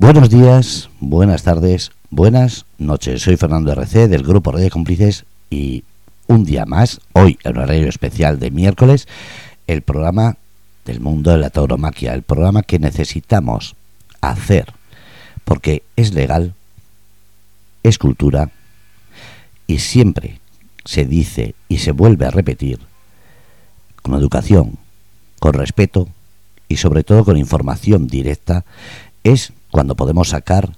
Buenos días, buenas tardes, buenas noches. Soy Fernando RC del Grupo Red de Cómplices y un día más, hoy en horario especial de miércoles, el programa del mundo de la tauromaquia, el programa que necesitamos hacer porque es legal, es cultura y siempre se dice y se vuelve a repetir con educación, con respeto y sobre todo con información directa es cuando podemos sacar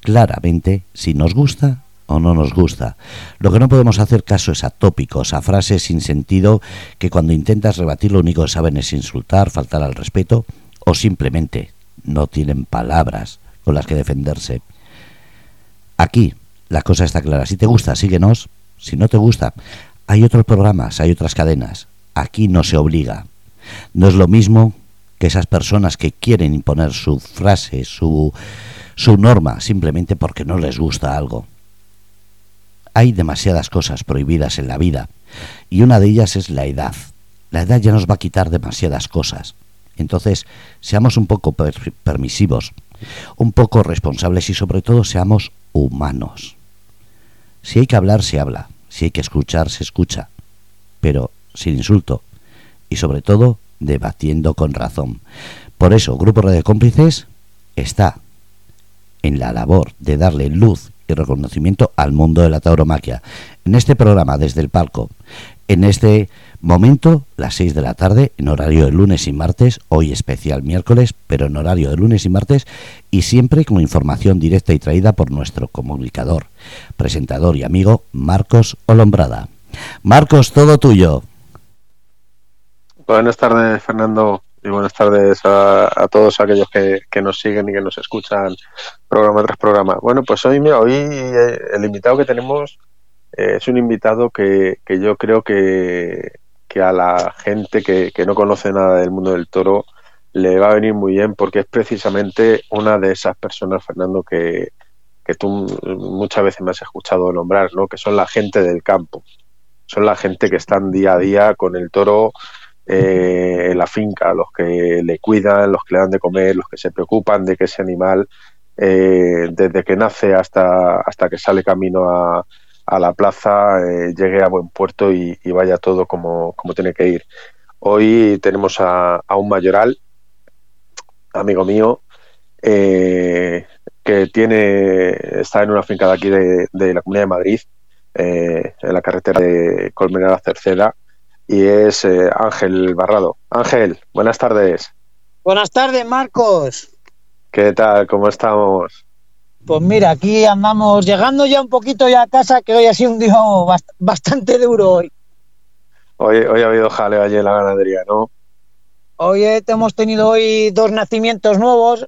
claramente si nos gusta o no nos gusta. Lo que no podemos hacer caso es a tópicos, a frases sin sentido que cuando intentas rebatir lo único que saben es insultar, faltar al respeto o simplemente no tienen palabras con las que defenderse. Aquí la cosa está clara. Si te gusta, síguenos. Si no te gusta, hay otros programas, hay otras cadenas. Aquí no se obliga. No es lo mismo que esas personas que quieren imponer su frase, su, su norma, simplemente porque no les gusta algo. Hay demasiadas cosas prohibidas en la vida y una de ellas es la edad. La edad ya nos va a quitar demasiadas cosas. Entonces, seamos un poco permisivos, un poco responsables y sobre todo seamos humanos. Si hay que hablar, se habla. Si hay que escuchar, se escucha. Pero sin insulto. Y sobre todo, debatiendo con razón. Por eso, Grupo de Cómplices está en la labor de darle luz y reconocimiento al mundo de la tauromaquia. En este programa, desde el palco, en este momento, las 6 de la tarde, en horario de lunes y martes, hoy especial miércoles, pero en horario de lunes y martes, y siempre con información directa y traída por nuestro comunicador, presentador y amigo Marcos Olombrada. Marcos, todo tuyo. Buenas tardes, Fernando, y buenas tardes a, todos aquellos que, nos siguen y que nos escuchan programa tras programa. Bueno, pues hoy, hoy eh, el invitado que tenemos eh, es un invitado que, yo creo que, a la gente que, no conoce nada del mundo del toro le va a venir muy bien porque es precisamente una de esas personas, Fernando, que, que tú muchas veces me has escuchado nombrar, ¿no? que son la gente del campo. Son la gente que están día a día con el toro eh, en la finca, los que le cuidan, los que le dan de comer, los que se preocupan de que ese animal, eh, desde que nace hasta, hasta que sale camino a, la plaza, eh, llegue a buen puerto y, vaya todo como, como, tiene que ir. Hoy tenemos a, a un mayoral, amigo mío, que tiene está en una finca de aquí de, de la Comunidad de Madrid, en la carretera de Colmenar a Cerceda, y es eh, Ángel Barrado. Ángel, buenas tardes. Buenas tardes, Marcos. ¿Qué tal? ¿Cómo estamos? Pues mira, aquí andamos llegando ya un poquito ya a casa, que hoy ha sido un día bastante duro hoy. Hoy, hoy ha habido jaleo allí en la ganadería, ¿no? Hoy hemos tenido hoy dos nacimientos nuevos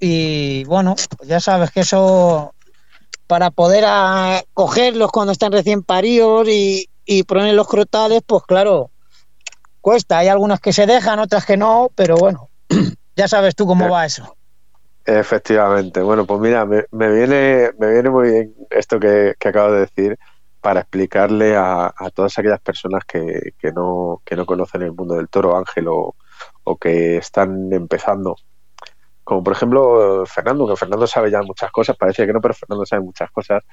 y bueno, pues ya sabes que eso para poder cogerlos cuando están recién paridos y, y ponen los crotales, pues claro, cuesta. Hay algunas que se dejan, otras que no, pero bueno, ya sabes tú cómo eh, va eso. Efectivamente. Bueno, pues mira, me, viene, me viene muy bien esto que, que acabo de decir para explicarle a, todas aquellas personas que, que, no, que no conocen el mundo del toro, Ángel, o, o que están empezando. Como por ejemplo Fernando, que Fernando sabe ya muchas cosas, parece que no, pero Fernando sabe muchas cosas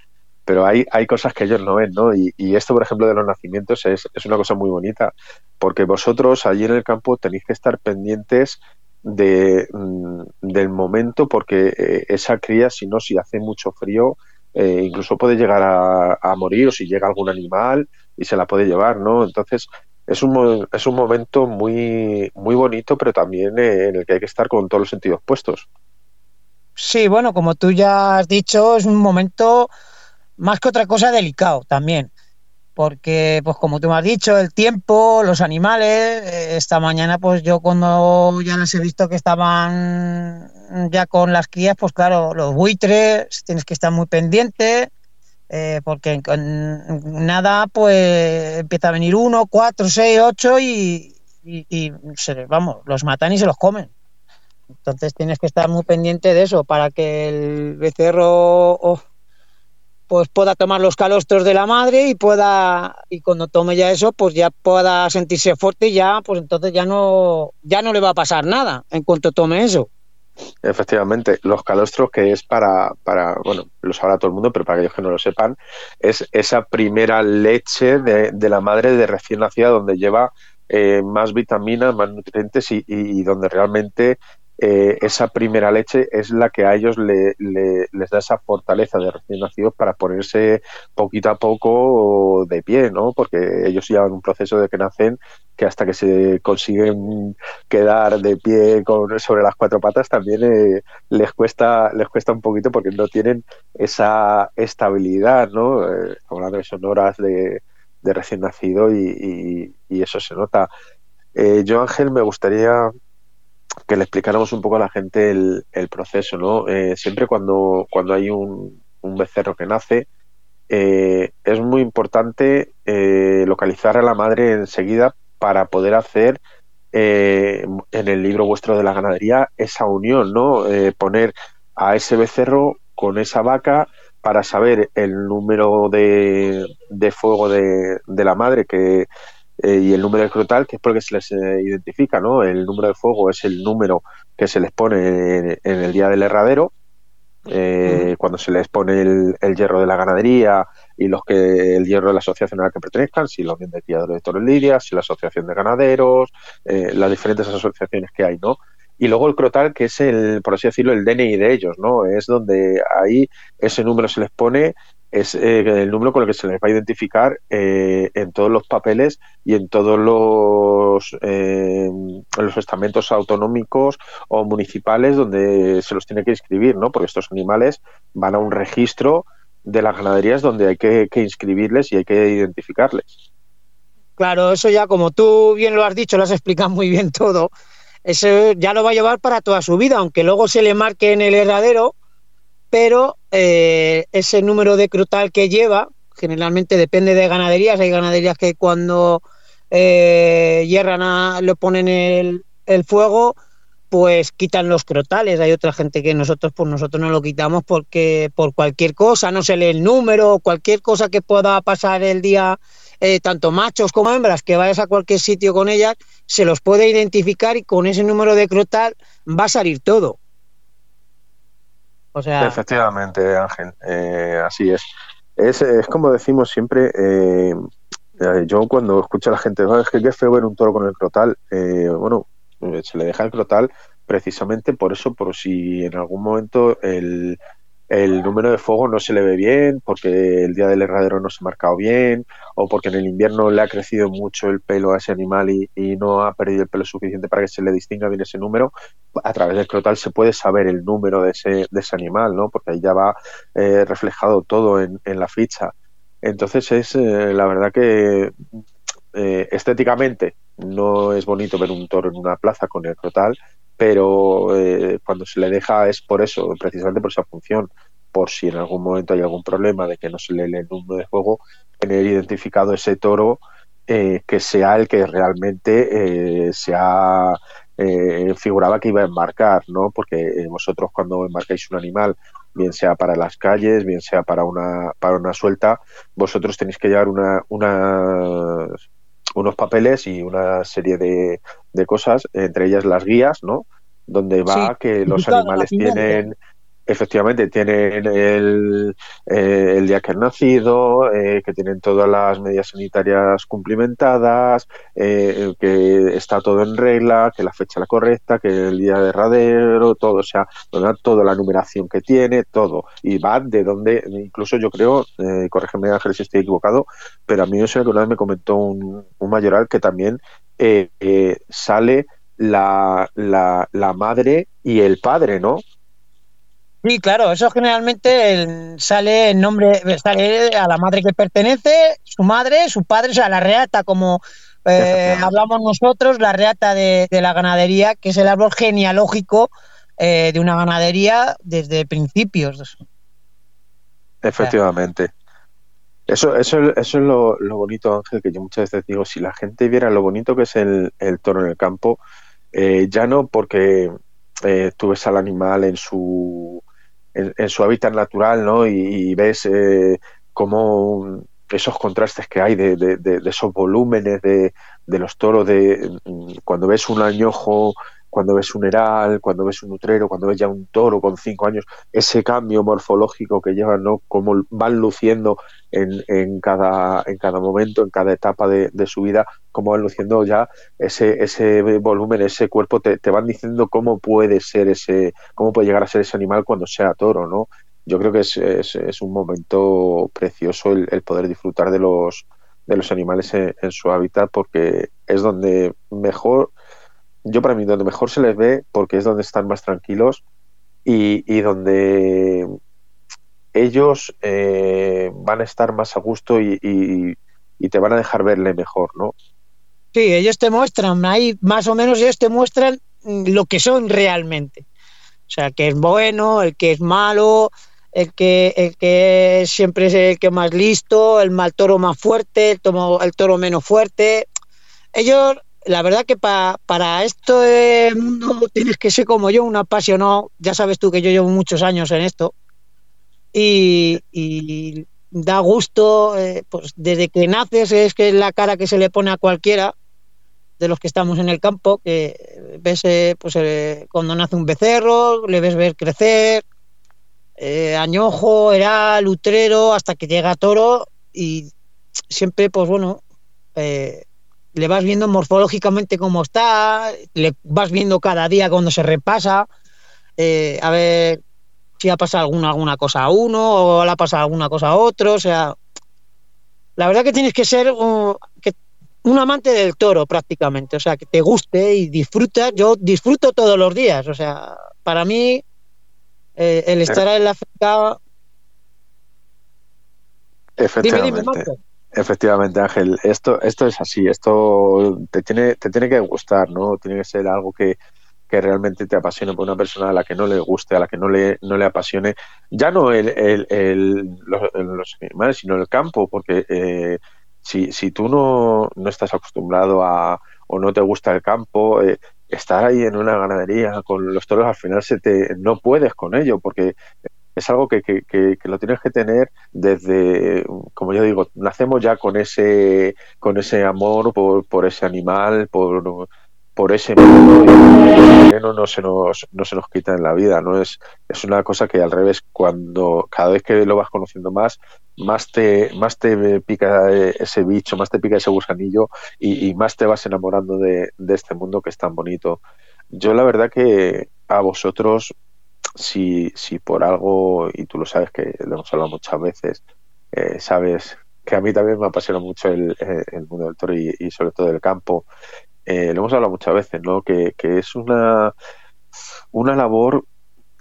pero hay, hay cosas que ellos no ven, ¿no? Y, esto, por ejemplo, de los nacimientos es, es, una cosa muy bonita, porque vosotros allí en el campo tenéis que estar pendientes de, mm, del momento, porque eh, esa cría, si no, si hace mucho frío, eh, incluso puede llegar a, morir, o si llega algún animal y se la puede llevar, ¿no? Entonces, es un, es un momento muy, muy bonito, pero también eh, en el que hay que estar con todos los sentidos puestos. Sí, bueno, como tú ya has dicho, es un momento más que otra cosa delicado también, porque pues como tú me has dicho, el tiempo, los animales, eh, esta mañana pues yo cuando ya les he visto que estaban ya con las crías, pues claro, los buitres, tienes que estar muy pendiente, eh, porque nada pues empieza a venir uno, cuatro, seis, ocho y, y, vamos, los matan y se los comen. Entonces tienes que estar muy pendiente de eso para que el becerro pues pueda tomar los calostros de la madre y pueda y cuando tome ya eso pues ya pueda sentirse fuerte y ya pues entonces ya no ya no le va a pasar nada en cuanto tome eso. Efectivamente, los calostros que es para, para, bueno, lo sabrá todo el mundo, pero para aquellos que no lo sepan, es esa primera leche de, de la madre de recién nacida donde lleva eh, más vitaminas, más nutrientes y, y, donde realmente eh, esa primera leche es la que a ellos le, les da esa fortaleza de recién nacidos para ponerse poquito a poco de pie, ¿no? Porque ellos llevan un proceso de que nacen que hasta que se consiguen quedar de pie con, sobre las cuatro patas también eh, les cuesta les cuesta un poquito porque no tienen esa estabilidad, ¿no? Eh, hablando de sonoras de, recién nacido y, eso se nota. Eh, yo, Ángel, me gustaría que le explicáramos un poco a la gente el, proceso, ¿no? Eh, siempre cuando, cuando hay un, becerro que nace, eh, es muy importante eh, localizar a la madre enseguida para poder hacer en el libro vuestro de la ganadería esa unión, ¿no? poner a ese becerro con esa vaca para saber el número de, de fuego de, de la madre que eh, y el número de crotal, que es porque se les eh, identifica, ¿no? El número de fuego es el número que se les pone en, el día del herradero, eh, cuando se les pone el, hierro de la ganadería y los que el hierro de la asociación a la que pertenezcan, si los bien de criadores de toros lidia, si la asociación de ganaderos, las diferentes asociaciones que hay, ¿no? Y luego el crotal, que es el, por así decirlo, el DNI de ellos, ¿no? Es donde ahí ese número se les pone es eh, el número con el que se les va a identificar eh, en todos los papeles y en todos los, eh, los estamentos autonómicos o municipales donde se los tiene que inscribir, ¿no? Porque estos animales van a un registro de las ganaderías donde hay que, inscribirles y hay que identificarles. Claro, eso ya como tú bien lo has dicho, lo has explicado muy bien todo, eso ya lo va a llevar para toda su vida, aunque luego se le marque en el herradero pero eh, ese número de crutal que lleva, generalmente depende de ganaderías, hay ganaderías que cuando eh, hierran a, le ponen el, el, fuego, pues quitan los crotales, hay otra gente que nosotros, pues nosotros no lo quitamos porque por cualquier cosa, no se lee el número, cualquier cosa que pueda pasar el día, eh, tanto machos como hembras, que vayas a cualquier sitio con ellas, se los puede identificar y con ese número de crotal va a salir todo. Efectivamente, Ángel, eh, así es. es. Es como decimos siempre, eh, eh, yo cuando escucho a la gente, es que qué feo ver un toro con el crotal, bueno, se le deja el crotal precisamente por eso, por si en algún momento el, el número de fuego no se le ve bien, porque el día del herradero no se ha marcado bien, o porque en el invierno le ha crecido mucho el pelo a ese animal y, no ha perdido el pelo suficiente para que se le distinga bien ese número, a través del crotal se puede saber el número de ese, de ese animal, ¿no? Porque ahí ya va eh, reflejado todo en, en, la ficha. Entonces es eh, la verdad que eh, estéticamente no es bonito ver un toro en una plaza con el crotal, pero eh, cuando se le deja es por eso, precisamente por esa función, por si en algún momento hay algún problema de que no se le lee el número de juego, tener identificado ese toro eh, que sea el que realmente eh, se ha figuraba que iba a embarcar, ¿no? Porque vosotros cuando embarcáis un animal, bien sea para las calles, bien sea para una para una suelta, vosotros tenéis que llevar una, una unos papeles y una serie de, de cosas, entre ellas las guías, ¿no? Donde va que los animales tienen efectivamente tienen el, eh, el día que han nacido, eh, que tienen todas las medidas sanitarias cumplimentadas, eh, que está todo en regla, que la fecha la correcta, que el día de radero, todo, o sea, toda la numeración que tiene, todo. Y va de donde, incluso yo creo, corrígeme Ángel si estoy equivocado, pero a mí eso que una vez me comentó un, un mayoral que también sale la, la, la madre y el padre, ¿no? Sí, claro, eso generalmente sale en nombre, sale a la madre que pertenece, su madre, su padre, o sea, la reata, como eh, hablamos nosotros, la reata de, la ganadería, que es el árbol genealógico eh, de una ganadería desde principios. Efectivamente. Eso, eso, eso es lo, bonito, Ángel, que yo muchas veces digo, si la gente viera lo bonito que es el, toro en el campo, eh, ya no porque tú ves al animal en su en, su hábitat natural, ¿no? Y, ves eh, cómo esos contrastes que hay de, de, esos volúmenes de, los toros, de cuando ves un añojo cuando ves un heral, cuando ves un utrero, cuando ves ya un toro con cinco años, ese cambio morfológico que llevan, ¿no? Cómo van luciendo en, en, cada, en cada momento, en cada etapa de, su vida, cómo van luciendo ya ese, ese volumen, ese cuerpo, te, te van diciendo cómo puede ser ese, cómo puede llegar a ser ese animal cuando sea toro, ¿no? Yo creo que es, es, es un momento precioso el, el poder disfrutar de los, de los animales en, su hábitat porque es donde mejor, yo para mí, donde mejor se les ve porque es donde están más tranquilos y, donde ellos eh, van a estar más a gusto y, y, te van a dejar verle mejor, ¿no? Sí, ellos te muestran, ahí más o menos ellos te muestran lo que son realmente. O sea, que es bueno, el que es malo, el que, el que siempre es el que más listo, el mal toro más fuerte, el, el toro menos fuerte. Ellos, la verdad que para esto de mundo tienes que ser como yo, un apasionado. Ya sabes tú que yo llevo muchos años en esto. Y, da gusto, eh, pues desde que naces es que es la cara que se le pone a cualquiera de los que estamos en el campo, que ves eh, pues, eh, cuando nace un becerro, le ves ver crecer, eh, añojo, era lutrero, hasta que llega toro y siempre, pues bueno, eh, le vas viendo morfológicamente cómo está, le vas viendo cada día cuando se repasa, eh, a ver si ha pasado alguna, alguna cosa a uno o le ha pasado alguna cosa a otro, o sea, la verdad que tienes que ser que, un amante del toro prácticamente, o sea, que te guste y disfrutas, yo disfruto todos los días, o sea, para mí eh, el estar en la África. Efectivamente. Efectivamente, Ángel, esto, esto es así, esto te tiene, te tiene que gustar, ¿no? Tiene que ser algo que, que realmente te apasione por una persona a la que no le guste, a la que no le, no le apasione, ya no el, el, los, animales, sino el campo, porque eh, si, si tú no, no estás acostumbrado a, o no te gusta el campo, eh, estar ahí en una ganadería con los toros al final se te no puedes con ello porque es algo que, que, que, lo tienes que tener desde, como yo digo, nacemos ya con ese, con ese amor por, por ese animal, por, por ese y el no se nos no se nos quita en la vida no es es una cosa que al revés cuando cada vez que lo vas conociendo más más te más te pica ese bicho más te pica ese gusanillo y, más te vas enamorando de, este mundo que es tan bonito. Yo la verdad que a vosotros si si por algo y tú lo sabes que lo hemos hablado muchas veces eh, sabes que a mí también me apasiona mucho el, el mundo del toro y, y sobre todo el campo eh, lo hemos hablado muchas veces, ¿no? Que, es una, una labor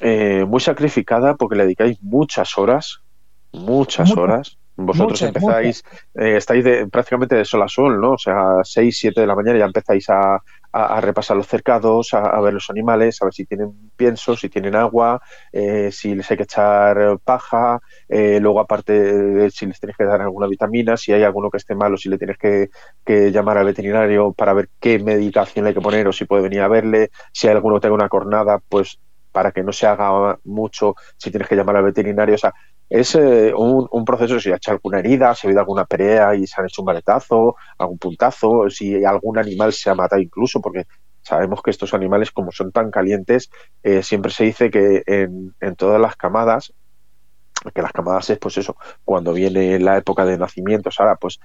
eh, muy sacrificada porque le dedicáis muchas horas, muchas horas. Vosotros empezáis, eh, estáis de, prácticamente de sol a sol, ¿no? O sea, 6, 7 de la mañana ya empezáis a, a, repasar los cercados, a, ver los animales, a ver si tienen pienso, si tienen agua, eh, si les hay que echar paja, eh, luego aparte si les tienes que dar alguna vitamina, si hay alguno que esté malo, si le tienes que, llamar al veterinario para ver qué medicación le hay que poner o si puede venir a verle, si hay alguno que tenga una cornada, pues para que no se haga mucho, si tienes que llamar al veterinario, o sea, es eh, un, proceso si ha hecho alguna herida, si ha habido alguna pelea y se han hecho un baletazo, algún puntazo, si algún animal se ha matado incluso, porque sabemos que estos animales, como son tan calientes, eh, siempre se dice que en, en, todas las camadas, que las camadas es pues eso, cuando viene la época de nacimientos, ahora pues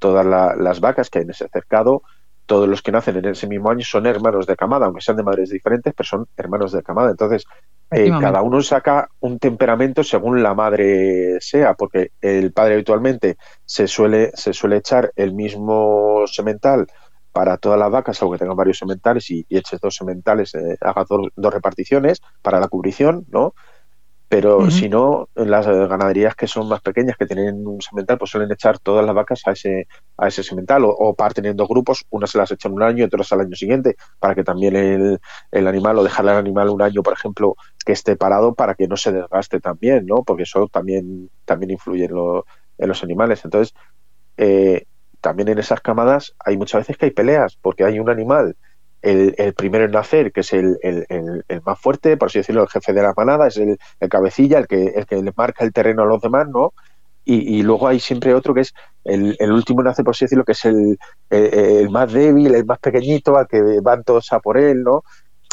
todas las vacas que hay en ese cercado, todos los que nacen en ese mismo año son hermanos de camada, aunque sean de madres diferentes, pero son hermanos de camada. Entonces, eh, cada uno saca un temperamento según la madre sea, porque el padre habitualmente se suele, se suele echar el mismo semental para todas las vacas, aunque tengan varios sementales y, eches dos sementales, eh, haga dos, dos, reparticiones para la cubrición, ¿no? Pero si no, las ganaderías que son más pequeñas, que tienen un semental, pues suelen echar todas las vacas a ese, a ese semental o, o parten en dos grupos, unas se las echan un año y otras al año siguiente, para que también el, el animal o dejarle al animal un año, por ejemplo, que esté parado para que no se desgaste también, ¿no? Porque eso también, también influye en, en los animales. Entonces, eh, también en esas camadas hay muchas veces que hay peleas, porque hay un animal el, primero en nacer, que es el, más fuerte, por así decirlo, el jefe de la manada, es el, cabecilla, el que, el que le marca el terreno a los demás, ¿no? Y, luego hay siempre otro que es el, último en nacer, por así decirlo, que es el, más débil, el más pequeñito, al que van todos a por él, ¿no?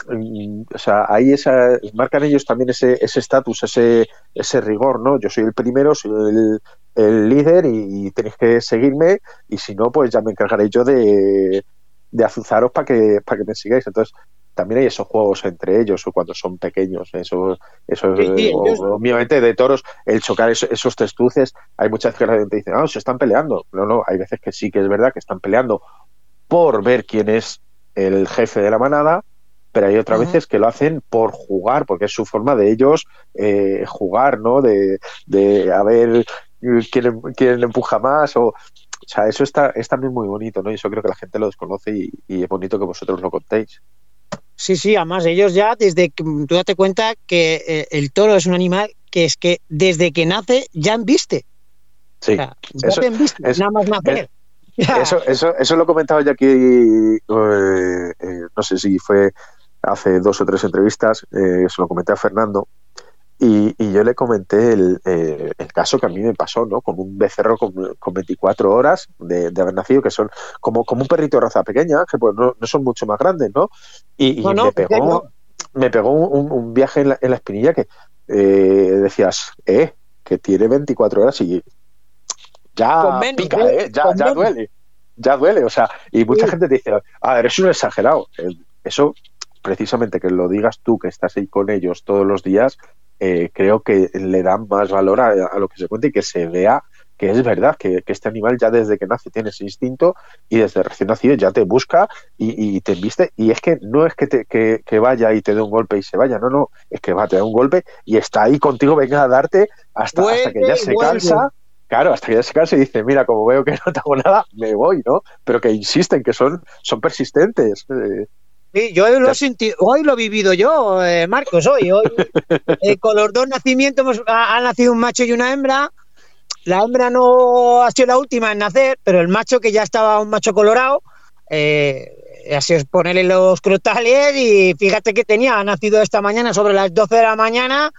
mm, o sea, ahí esa, marcan ellos también ese estatus, ese, ese rigor, ¿no? Yo soy el primero, soy el, el líder y, tenéis que seguirme y si no, pues ya me encargaré yo de, de azuzaros para que, para que me sigáis. Entonces, también hay esos juegos entre ellos o cuando son pequeños, eso, eso obviamente de toros, el chocar esos, testuces, hay muchas veces que la gente dice, ah, se están peleando. No, no, hay veces que sí que es verdad que están peleando por ver quién es el jefe de la manada, pero hay otras veces que lo hacen por jugar, porque es su forma de ellos eh, jugar, ¿no? De, de a ver quién, quién empuja más o o sea, eso está, es también muy bonito, ¿no? Y eso creo que la gente lo desconoce y, es bonito que vosotros lo contéis. Sí, sí, además ellos ya, desde que tú date cuenta que eh, el toro es un animal que es que desde que nace ya enviste. Sí, ya eso, viste, nada más nacer. eso, eso, eso lo comentaba yo aquí, eh, eh, no sé si fue hace dos o tres entrevistas, se lo comenté a Fernando, y, yo le comenté el, eh, el, caso que a mí me pasó, ¿no? Con un becerro con, con 24 horas de, haber nacido, que son como, como un perrito de raza pequeña, que pues no, no son mucho más grandes, ¿no? Y, me, pegó, me pegó un, un viaje en la, en la, espinilla que eh, decías, eh, que tiene 24 horas y ya pica, ¿eh? ¿eh? Ya, ya duele, ya duele, o sea, y mucha gente te dice, ah, eres un exagerado. Eso precisamente que lo digas tú, que estás ahí con ellos todos los días, eh, creo que le dan más valor a, lo que se cuenta y que se vea que es verdad que, este animal ya desde que nace tiene ese instinto y desde recién nacido ya te busca y, te embiste y es que no es que, te, que, vaya y te dé un golpe y se vaya, no, no, es que va, te da un golpe y está ahí contigo, venga a darte hasta, hasta que ya se cansa. Claro, hasta que ya se cansa y dice, mira, como veo que no te hago nada, me voy, ¿no? Pero que insisten, que son, son persistentes. Eh, Sí, yo lo sentido, hoy lo he vivido yo, eh, Marcos, hoy, hoy eh, con los dos nacimientos ha, nacido un macho y una hembra. La hembra no ha sido la última en nacer, pero el macho que ya estaba un macho colorado, eh, así es ponerle los crotales y fíjate que tenía, ha nacido esta mañana sobre las 12 de la mañana,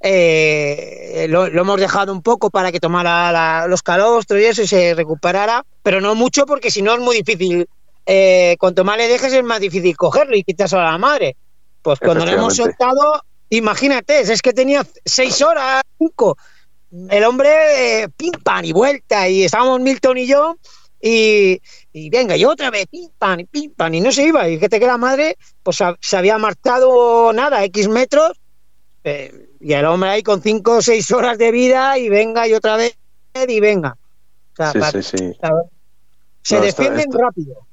eh, lo, hemos dejado un poco para que tomara los calostros y eso y se recuperara, pero no mucho porque si no es muy difícil eh, cuanto más le dejes es más difícil cogerlo y quitarse a la madre. Pues cuando lo hemos soltado, imagínate, es que tenía seis horas, cinco. El hombre, eh, pim, pam y vuelta, y estábamos Milton y yo, y, venga, y otra vez, pim, pam, y pim, pam, y no se iba. Y que la madre, pues se había marchado nada, X metros, eh, y el hombre ahí con cinco o seis horas de vida, y venga, y otra vez, y venga. sí, sí, sí. Se defienden rápido.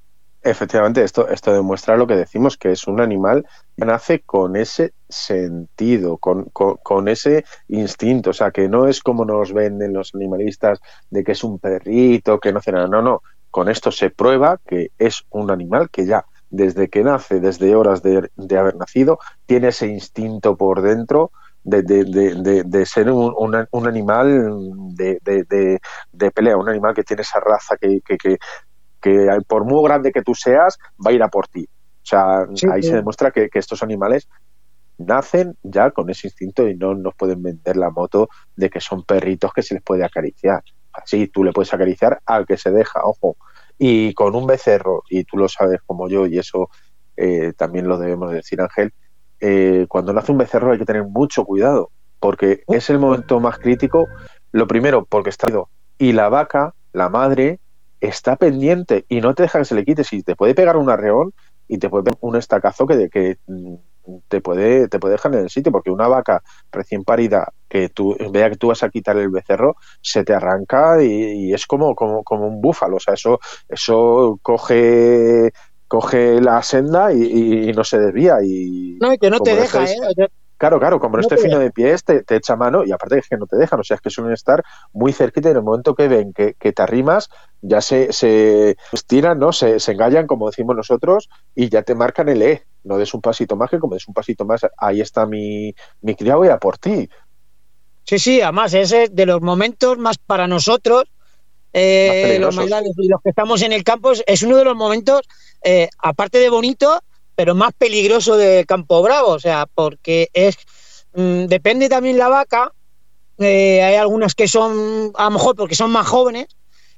Efectivamente, esto, esto demuestra lo que decimos, que es un animal que nace con ese sentido, con, con, ese instinto, o sea, que no es como nos venden los animalistas de que es un perrito, que no hace nada, no, no, con esto se prueba que es un animal que ya desde que nace, desde horas de, haber nacido, tiene ese instinto por dentro de, de, de, de ser un, un, animal de, pelea, un animal que tiene esa raza que por muy grande que tú seas, va a ir a por ti. O sea, ahí se demuestra que, estos animales nacen ya con ese instinto y no nos pueden vender la moto de que son perritos que se les puede acariciar. Así, tú le puedes acariciar al que se deja, ojo. Y con un becerro, y tú lo sabes como yo, y eso eh, también lo debemos decir, Ángel, eh, cuando nace un becerro hay que tener mucho cuidado, porque es el momento más crítico. Lo primero, porque está y la vaca, la madre, está pendiente y no te deja que se le quite. Si te puede pegar un arreón y te puede pegar un estacazo que, que mm, te puede, te puede dejar en el sitio, porque una vaca recién parida que tú vea que tú vas a quitar el becerro, se te arranca y, es como, como, como un búfalo. O sea, eso, eso coge coge la senda y, no se desvía y no y que no te deja ¿eh? Claro, claro, como no esté fino de pies, te, echa mano y aparte es que no te dejan, o sea, es que suelen estar muy cerquita y en el momento que ven que, te arrimas, ya se, se estiran, ¿no? Se, se engallan, como decimos nosotros, y ya te marcan el E. No des un pasito más que como des un pasito más, ahí está mi, mi criado y a por ti. Sí, sí, además ese es de los momentos más para nosotros, eh, los y los que estamos en el campo, es uno de los momentos, eh, aparte de bonito, pero más peligroso de Campo Bravo, o sea, porque es mm, depende también la vaca, eh, hay algunas que son, a lo mejor porque son más jóvenes,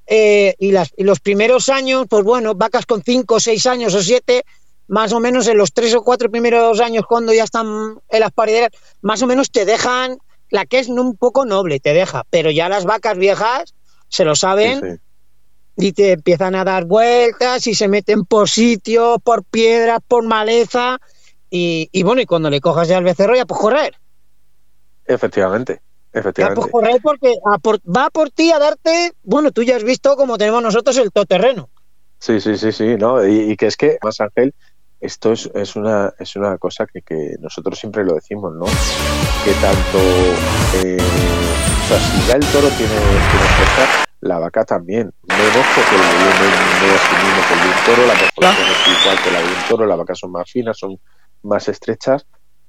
eh, y, las, los primeros años, pues bueno, vacas con 5, 6 años o 7, más o menos en los tres o cuatro primeros años cuando ya están en las parideras, más o menos te dejan, la que es un poco noble te deja, pero ya las vacas viejas se lo saben y te empiezan a dar vueltas y se meten por sitios, por piedras, por maleza y, bueno, y cuando le cojas ya al becerro ya pues correr. Efectivamente. Efectivamente. Ya pues correr porque va por ti a darte, bueno, tú ya has visto como tenemos nosotros el todoterreno. Sí, sí, sí, sí, ¿no? Y, que es que, más Ángel, esto es, es, una, es una cosa que, que, nosotros siempre lo decimos, ¿no? Que tanto, eh, o sea, si ya el toro tiene, tiene fuerza, la vaca también. Menos porque la no, no es el mismo que el de un toro, la morfología es igual que la de un toro, las vacas son más finas, son más estrechas,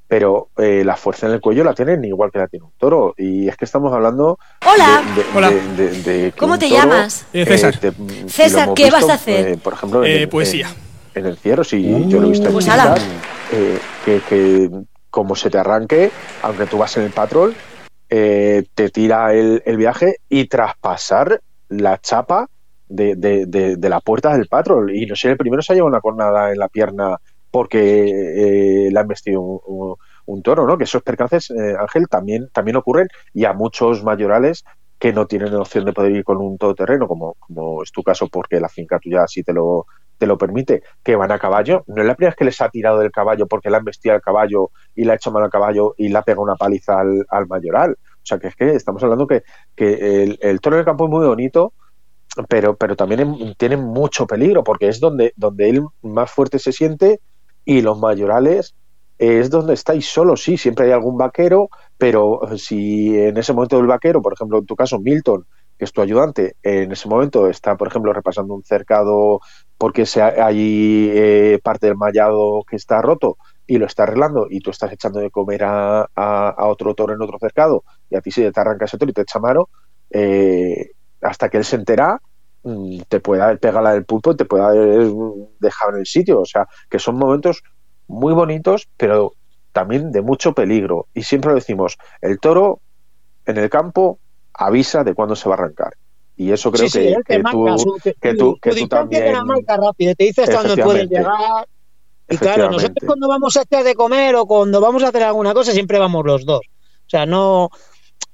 pero eh, la fuerza en el cuello la tienen igual que la tiene un toro. Y es que estamos hablando. Hola. De, de, Hola. De, ¿Cómo te llamas? Eh, César. César, ¿qué vas a hacer? Eh, por ejemplo, en, eh, poesía. En, en, el cierro, sí, yo lo he visto en pues que, que como se te arranque, aunque tú vas en el patrol, te tira el, el, viaje y traspasar la chapa de, de, de, la puerta del patrol. Y no sé, el primero se ha llevado una cornada en la pierna porque eh, le han vestido un, toro, ¿no? Que esos percances, eh, Ángel, también, también ocurren y a muchos mayorales que no tienen opción de poder ir con un todoterreno, como, como es tu caso, porque la finca tuya así te lo, te lo permite, que van a caballo. No es la primera vez que les ha tirado del caballo porque le han vestido al caballo y le ha hecho mal al caballo y le ha pegado una paliza al, al mayoral. O sea, que es que estamos hablando que, que el, el toro en el campo es muy bonito, pero, pero también tiene mucho peligro porque es donde, donde él más fuerte se siente y los mayorales es donde estáis solos, sí, siempre hay algún vaquero, pero si en ese momento del vaquero, por ejemplo, en tu caso, Milton, que es tu ayudante, en ese momento está, por ejemplo, repasando un cercado porque se, hay eh, parte del mallado que está roto y lo está arreglando y tú estás echando de comer a, otro toro en otro cercado y a ti se te arranca ese toro y te echa mano, eh, hasta que él se entera, te puede haber pegado el pulpo y te puede haber dejado en el sitio. O sea, que son momentos muy bonitos, pero también de mucho peligro. Y siempre lo decimos, el toro en el campo avisa de cuándo se va a arrancar. Y eso creo sí, que, sí, que, tú, que, que, tú, que tú también... La marca rápido, te dices cuándo puedes llegar. Y claro, nosotros cuando vamos a echar de comer o cuando vamos a hacer alguna cosa, siempre vamos los dos. O sea, no,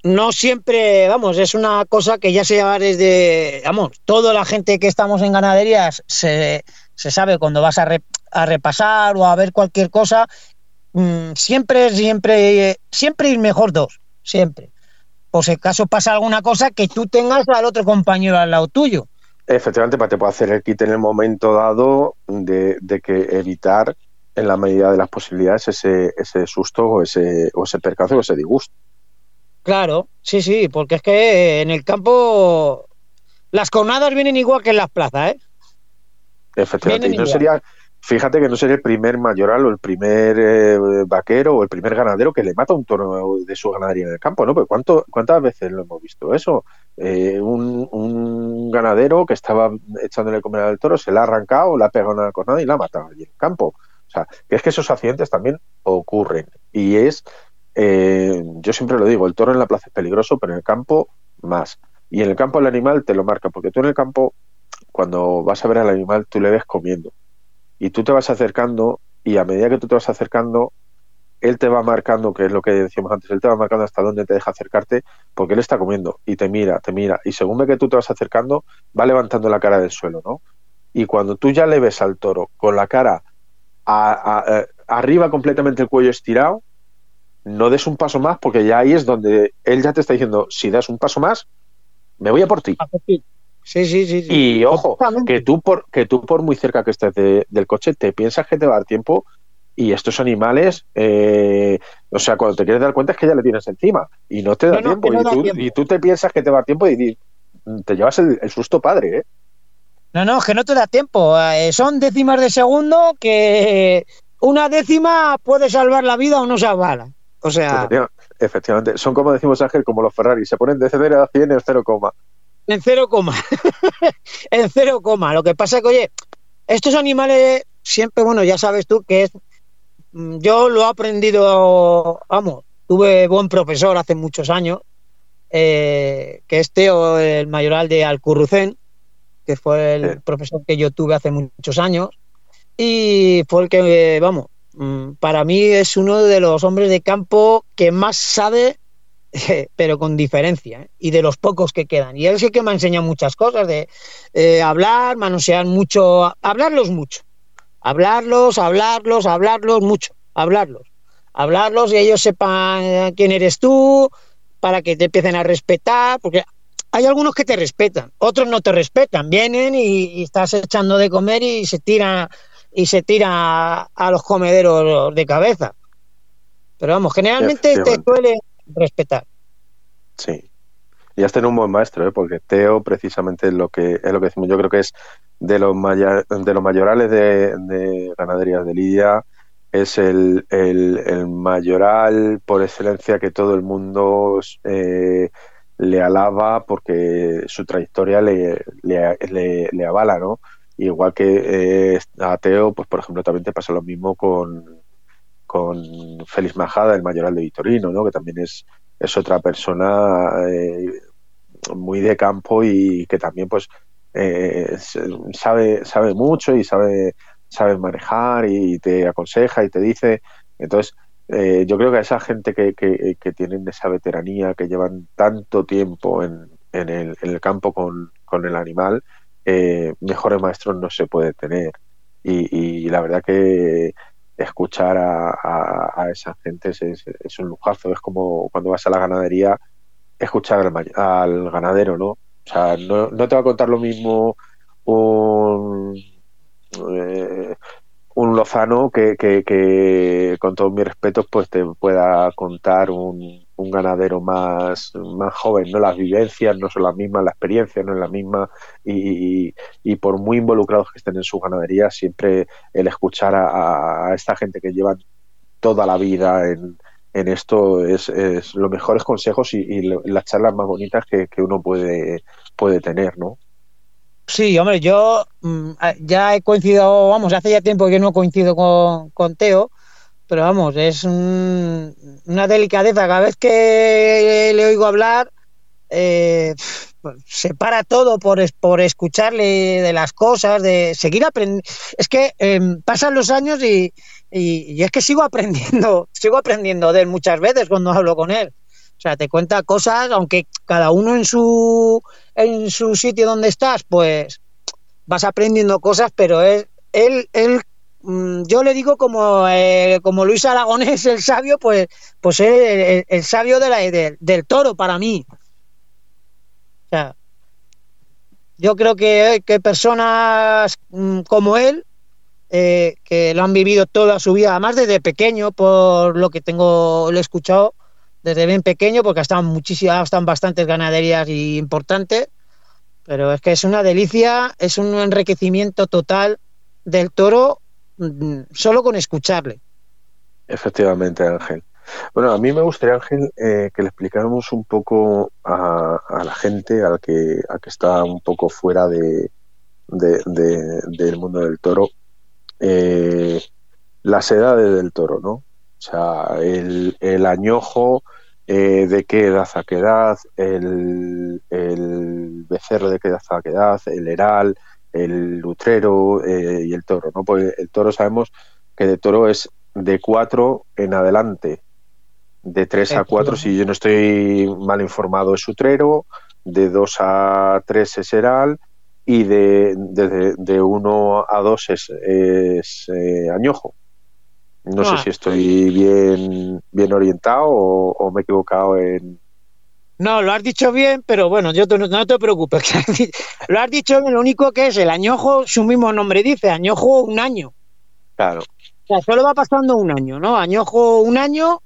no siempre, vamos, es una cosa que ya se lleva desde, vamos, toda la gente que estamos en ganaderías se, se sabe cuando vas a, re, a, repasar o a ver cualquier cosa, mmm, siempre, siempre, siempre ir mejor dos, siempre. Por si acaso pasa alguna cosa que tú tengas al otro compañero al lado tuyo. Efectivamente, para te puede hacer el kit en el momento dado de, de que evitar en la medida de las posibilidades ese, ese susto o ese, o ese percance o ese disgusto. Claro, sí, sí, porque es que en el campo las cornadas vienen igual que en las plazas, ¿eh? Efectivamente, y no sería, fíjate que no sería el primer mayoral o el primer eh, vaquero o el primer ganadero que le mata un toro de su ganadería en el campo, ¿no? Pero ¿cuánto, ¿cuántas veces lo hemos visto eso? Eh, un, un, ganadero que estaba echándole comer al toro, se le ha arrancado, le ha pegado una cornada y la ha matado allí en el campo. O sea, que es que esos accidentes también ocurren y es eh, yo siempre lo digo, el toro en la plaza es peligroso, pero en el campo más. Y en el campo el animal te lo marca, porque tú en el campo, cuando vas a ver al animal, tú le ves comiendo. Y tú te vas acercando, y a medida que tú te vas acercando, él te va marcando, que es lo que decíamos antes, él te va marcando hasta dónde te deja acercarte, porque él está comiendo, y te mira, te mira, y según ve que tú te vas acercando, va levantando la cara del suelo, ¿no? Y cuando tú ya le ves al toro con la cara a, arriba completamente el cuello estirado, no des un paso más porque ya ahí es donde él ya te está diciendo, si das un paso más, me voy a por ti. Sí, sí, sí. sí. Y ojo, que tú, por, que tú por muy cerca que estés de, del coche, te piensas que te va a dar tiempo y estos animales, eh, o sea, cuando te quieres dar cuenta es que ya le tienes encima y no te da, no, tiempo, no, y, da tú, tiempo, y, tú, te piensas que te va a dar tiempo y, te llevas el, el, susto padre, ¿eh? No, no, que no te da tiempo. Eh, son décimas de segundo que una décima puede salvar la vida o no salvarla. O sea. Efectivamente, son como decimos Ángel, como los Ferrari, se ponen de 0 a 100 en 0, en 0, en 0, Lo que pasa es que, oye, estos animales siempre, bueno, ya sabes tú que es. Yo lo he aprendido, vamos, tuve buen profesor hace muchos años, eh, que es Teo, el mayoral de Alcurrucén, que fue el sí. profesor que yo tuve hace muchos años. y fue el que, vamos, mm, para mí es uno de los hombres de campo que más sabe, pero con diferencia, ¿eh? y de los pocos que quedan. Y él sí que me ha enseñado muchas cosas, de eh, hablar, manosear mucho, hablarlos mucho, hablarlos, hablarlos, hablarlos mucho, hablarlos, hablarlos y ellos sepan quién eres tú, para que te empiecen a respetar, porque hay algunos que te respetan, otros no te respetan, vienen y, estás echando de comer y se tiran y se tira a los comederos de cabeza. Pero vamos, generalmente te suele respetar. Sí. Y has tenido un buen maestro, ¿eh? porque Teo precisamente es lo que es lo que decimos. Yo creo que es de los de los mayorales de, ganaderías de Lidia, es el, el, mayoral por excelencia que todo el mundo eh, le alaba porque su trayectoria le, le, le, avala, ¿no? Igual que eh, a Teo, pues por ejemplo, también te pasa lo mismo con, con Félix Majada, el mayoral de Vitorino, ¿no? Que también es, es otra persona eh, muy de campo y que también, pues, eh, sabe, sabe mucho y sabe, sabe manejar y te aconseja y te dice. Entonces, eh, yo creo que a esa gente que, que, tienen esa veteranía, que llevan tanto tiempo en, en, el, campo con, con, el animal, eh, mejores maestros no se puede tener. Y, la verdad que escuchar a, a, esa gente es, es, un lujazo. Es como cuando vas a la ganadería, escuchar al, al ganadero, ¿no? O sea, no, no, te va a contar lo mismo un, eh, un Lozano que, que, con todos mis respetos pues te pueda contar un, un, ganadero más, más joven, ¿no? Las vivencias no son las mismas, la experiencia no es la misma y, y, por muy involucrados que estén en su ganadería, siempre el escuchar a, esta gente que lleva toda la vida en, en esto es, es los mejores consejos y, y, las charlas más bonitas que, que uno puede, puede tener, ¿no? Sí, hombre, yo mm, ya he coincidido, vamos, hace ya tiempo que no coincido con, con Teo, pero vamos, es una delicadeza. Cada vez que le oigo hablar, eh, pues, se para todo por, por escucharle de las cosas, de seguir aprendiendo. Es que em, pasan los años y, y, es que sigo aprendiendo, sigo aprendiendo de él muchas veces cuando hablo con él. O sea, te cuenta cosas, aunque cada uno en su, en su sitio donde estás, pues vas aprendiendo cosas, pero él, él, él yo le digo como, eh, como Luis Aragonés, el sabio, pues, pues el, el, sabio de del toro para mí. O sea, yo creo que, que personas mm, como él, eh, que lo han vivido toda su vida, además desde pequeño, por lo que tengo, lo he escuchado, desde bien pequeño, porque están muchísimas, están bastantes ganaderías importantes, pero es que es una delicia, es un enriquecimiento total del toro mm, solo con escucharle. Efectivamente, Ángel. Bueno, a mí me gustaría, Ángel, eh, que le explicáramos un poco a, la gente, al que, a que está un poco fuera de, del mundo del toro, eh, las edades del toro, ¿no? O sea, el, el añojo eh, de qué edad a qué edad, el, el, becerro de qué edad a qué edad, el heral, el lutrero eh, y el toro, ¿no? Pues el toro sabemos que de toro es de cuatro en adelante, de tres a cuatro, si yo no estoy mal informado, es utrero, de dos a tres es heral y de, de, de uno a dos es, es eh, añojo. No sé ah. si estoy bien, bien orientado o, me he equivocado en, no, lo has dicho bien, pero bueno, yo no te preocupes. lo has dicho bien, lo único que es el añojo, su mismo nombre dice, añojo un año. Claro. O sea, solo va pasando un año, ¿no? Añojo un año,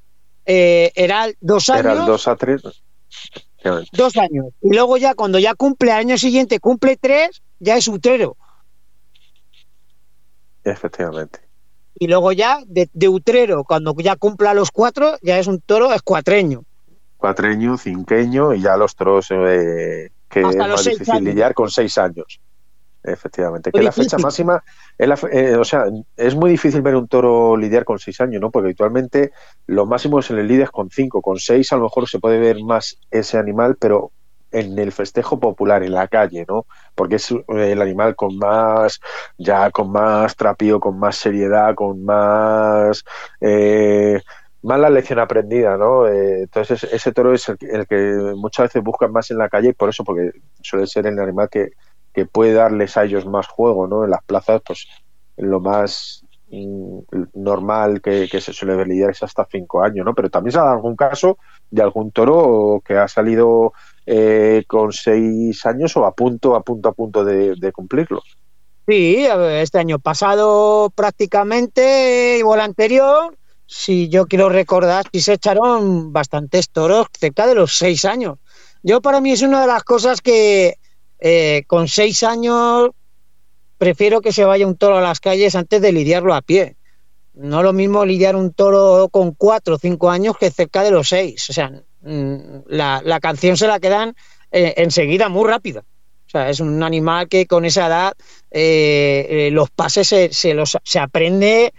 eh, era dos años. Era dos a tres. Dos años. Y luego ya, cuando ya cumple año siguiente, cumple tres, ya es utero. Efectivamente y luego ya de, utrero, cuando ya cumpla los cuatro, ya es un toro es cuatreño. Cinqueño y ya los toros eh, que es más difícil lidiar con seis años. Efectivamente, que la fecha máxima, es eh, o sea, es muy difícil ver un toro lidiar con seis años, ¿no? Porque habitualmente lo máximo en el lidia es con cinco, con seis a lo mejor se puede ver más ese animal, pero en el festejo popular, en la calle, ¿no? Porque es eh, el animal con más, ya con más trapío, con más seriedad, con más, eh, más la lección aprendida, ¿no? Eh, entonces ese toro es el, que muchas veces buscan más en la calle, por eso, porque suele ser el animal que, que puede darles a ellos más juego, ¿no? En las plazas, pues lo más normal que, se suele lidiar es hasta cinco años, ¿no? Pero también se ha dado algún caso de algún toro que ha salido eh, con seis años o a punto, a punto, a punto de, de cumplirlo. Sí, este año pasado prácticamente, el anterior, si yo quiero recordar, sí se echaron bastantes toros cerca de los seis años. Yo para mí es una de las cosas que eh, con seis años prefiero que se vaya un toro a las calles antes de lidiarlo a pie. No lo mismo lidiar un toro con cuatro o cinco años que cerca de los seis. O sea, mm, la, canción se la quedan eh, enseguida muy rápida. O sea, es un animal que con esa edad eh, los pases se, los, se aprende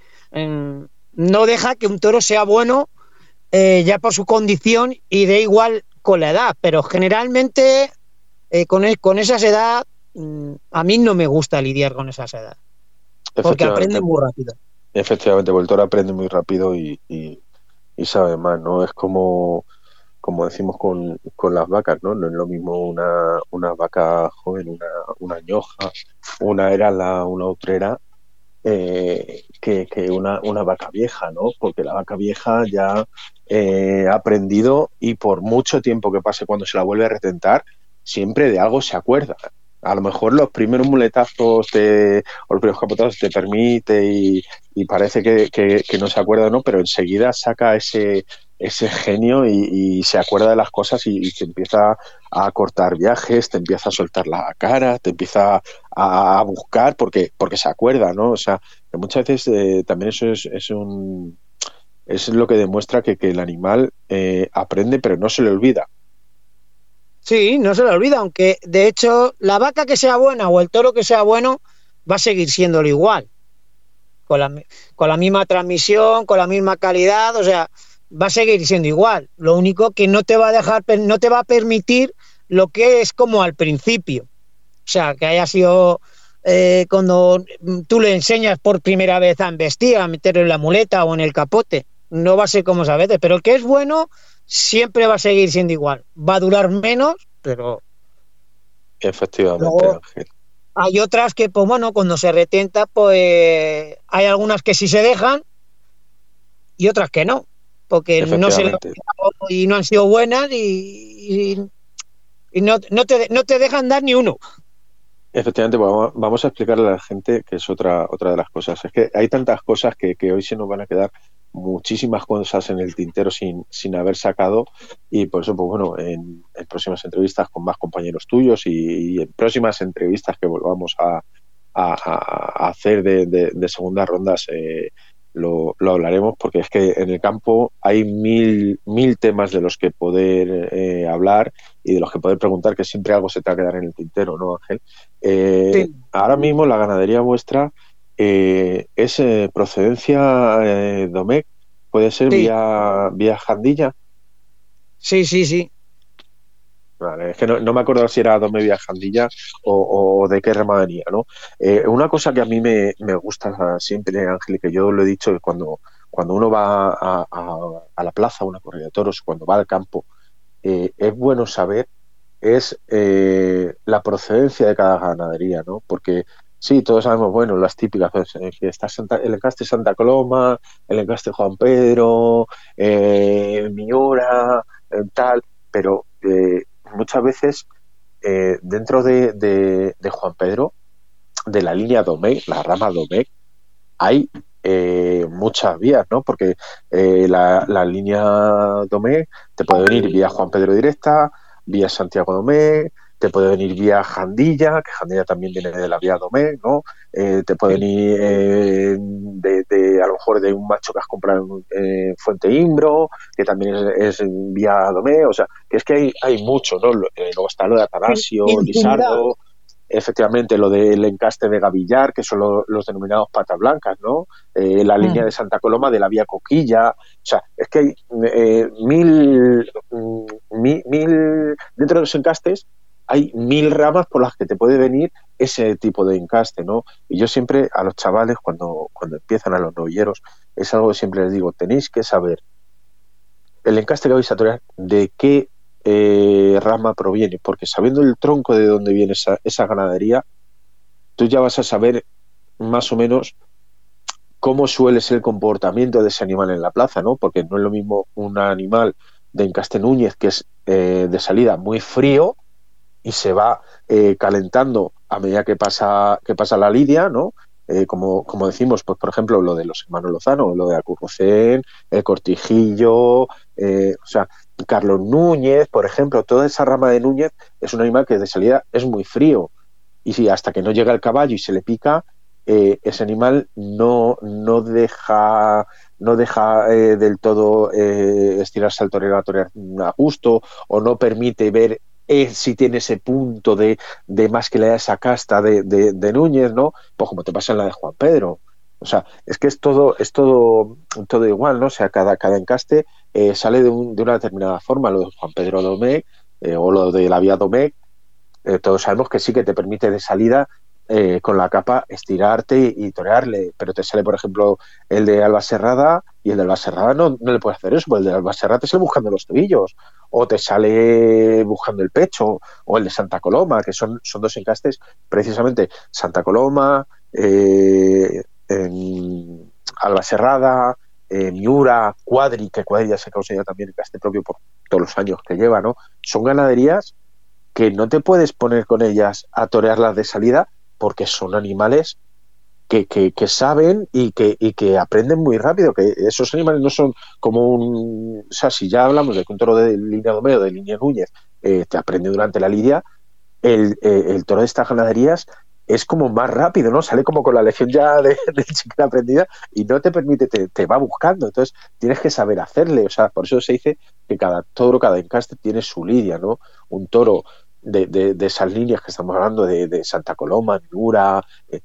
no deja que un toro sea bueno eh, ya por su condición y de igual con la edad, pero generalmente eh, con, e, con esas edad mm, a mí no me gusta lidiar con esas edad porque aprende muy rápido. Efectivamente, el toro aprende muy rápido y, sabe más, ¿no? Es como, como decimos con, con, las vacas, ¿no? No es lo mismo una, una vaca joven, una, una añoja, una era la, una utrera eh, que, una, vaca vieja, ¿no? Porque la vaca vieja ya eh, ha aprendido y por mucho tiempo que pase cuando se la vuelve a retentar, siempre de algo se acuerda. A lo mejor los primeros muletazos te, o los primeros capotazos te permite y, parece que, que, no se acuerda, ¿no? Pero enseguida saca ese, ese genio y, se acuerda de las cosas y, te empieza a cortar viajes, te empieza a soltar la cara, te empieza a, buscar porque, porque se acuerda, ¿no? O sea, que muchas veces eh, también eso es, es, un es lo que demuestra que, que el animal eh, aprende pero no se le olvida. Sí, no se le olvida, aunque de hecho la vaca que sea buena o el toro que sea bueno va a seguir siéndolo igual, con la, con la misma transmisión, con la misma calidad, o sea, va a seguir siendo igual. Lo único que no te va a dejar, no te va a permitir lo que es como al principio. O sea, que haya sido eh, cuando tú le enseñas por primera vez a investir, a meterlo en la muleta o en el capote. No va a ser como sabes, pero el que es bueno siempre va a seguir siendo igual. Va a durar menos, pero. Efectivamente, Hay otras que, pues bueno, cuando se retenta, pues hay algunas que sí se dejan y otras que no porque no se y no han sido buenas y, y, no, no, te, no te dejan dar ni uno. Efectivamente, pues vamos, a explicarle a la gente que es otra, otra de las cosas. Es que hay tantas cosas que, que hoy se nos van a quedar muchísimas cosas en el tintero sin, sin haber sacado y por eso, pues bueno, en, próximas entrevistas con más compañeros tuyos y, en próximas entrevistas que volvamos a, a, hacer de, de, de segundas rondas eh, lo, hablaremos porque es que en el campo hay mil, mil temas de los que poder eh, hablar y de los que poder preguntar que siempre algo se te va a quedar en el tintero, ¿no, Ángel? Eh, ahora mismo la ganadería vuestra eh, es procedencia Domecq, puede ser vía, vía Jandilla. Sí, sí, sí. Es que no, me acuerdo si era dos medias Jandilla o, de qué ramadería, ¿no? Eh, una cosa que a mí me, gusta siempre, Ángel, que yo lo he dicho, cuando, cuando uno va a, la plaza, a una corrida de toros, cuando va al campo, eh, es bueno saber es eh, la procedencia de cada ganadería, ¿no? Porque sí, todos sabemos, bueno, las típicas, pues, que está el encaste Santa Coloma, el encaste Juan Pedro, Miura, tal, pero muchas veces eh, dentro de, Juan Pedro, de la línea Domecq, la rama Domecq, hay eh, muchas vías, ¿no? Porque eh, la, la, línea Domecq te puede venir vía Juan Pedro directa, vía Santiago Domecq, te puede venir vía Jandilla, que Jandilla también viene de la vía Domé, ¿no? Eh, te puede venir eh, de, a lo mejor de un macho que has comprado en Fuente Imbro, que también es, vía Domé, o sea, que es que hay, hay mucho, ¿no? Eh, luego está lo de Atanasio, Lizardo, efectivamente lo del encaste de Gavillar, que son los denominados patas blancas, ¿no? la mm. línea de Santa Coloma de la vía Coquilla, o sea, es que hay mil, mm, mil, mil dentro de los encastes hay mil ramas por las que te puede venir ese tipo de encaste, ¿no? Y yo siempre a los chavales, cuando, cuando empiezan a los novilleros, es algo que siempre les digo, tenéis que saber el encaste que vais de qué eh, rama proviene, porque sabiendo el tronco de dónde viene esa, esa ganadería, tú ya vas a saber más o menos cómo suele ser el comportamiento de ese animal en la plaza, ¿no? Porque no es lo mismo un animal de encaste Núñez que es eh, de salida muy frío y se va eh, calentando a medida que pasa que pasa la lidia, ¿no? Eh, como, como decimos, pues por ejemplo, lo de los hermanos Lozano, lo de Acurrucén, el Cortijillo, eh, o sea, Carlos Núñez, por ejemplo, toda esa rama de Núñez es un animal que de salida es muy frío. Y si hasta que no llega el caballo y se le pica, eh, ese animal no, no deja no deja del todo estirarse al torero a a gusto o no permite ver si tiene ese punto de, de, más que le da esa casta de, de, Núñez, ¿no? Pues como te pasa en la de Juan Pedro. O sea, es que es todo, es todo, todo igual, ¿no? O sea, cada, cada encaste eh, sale de, un, de, una determinada forma. Lo de Juan Pedro Domecq eh, o lo de la vía Domecq, eh, todos sabemos que sí que te permite de salida eh, con la capa estirarte y, torearle. Pero te sale, por ejemplo, el de Alba Serrada y el de Alba Serrada no, no le puedes hacer eso, porque el de Alba Serrada te sale buscando los tobillos, o te sale buscando el pecho, o el de Santa Coloma, que son, son dos encastes, precisamente Santa Coloma, eh, Alba Serrada, Miura, Cuadri, que Cuadri ya se ya también encaste propio por todos los años que lleva, ¿no? Son ganaderías que no te puedes poner con ellas a torearlas de salida porque son animales que, que, saben y que, y que aprenden muy rápido, que esos animales no son como un... O sea, si ya hablamos de que un toro de línea Domeo, de línea Núñez, eh, te aprende durante la lidia, el, eh, el toro de estas ganaderías es como más rápido, ¿no? Sale como con la legión ya de, de chica aprendida y no te permite, te, te, va buscando. Entonces tienes que saber hacerle. O sea, por eso se dice que cada toro, cada encaste tiene su lidia, ¿no? Un toro de, de, de, esas líneas que estamos hablando de, de Santa Coloma, Miura, eh,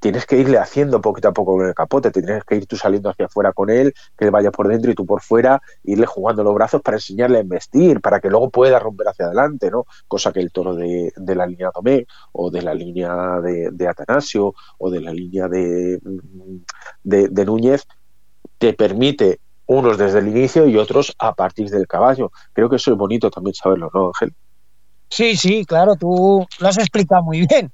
tienes que irle haciendo poquito a poco con el capote, tienes que ir tú saliendo hacia afuera con él, que él vaya por dentro y tú por fuera, irle jugando los brazos para enseñarle a investir, para que luego pueda romper hacia adelante, ¿no? Cosa que el toro de, la línea Tomé, o de la línea de, de, Atanasio, o de la línea de, de, de Núñez, te permite unos desde el inicio y otros a partir del caballo. Creo que eso es bonito también saberlo, ¿no, Ángel? Sí, sí, claro, tú lo has explicado muy bien.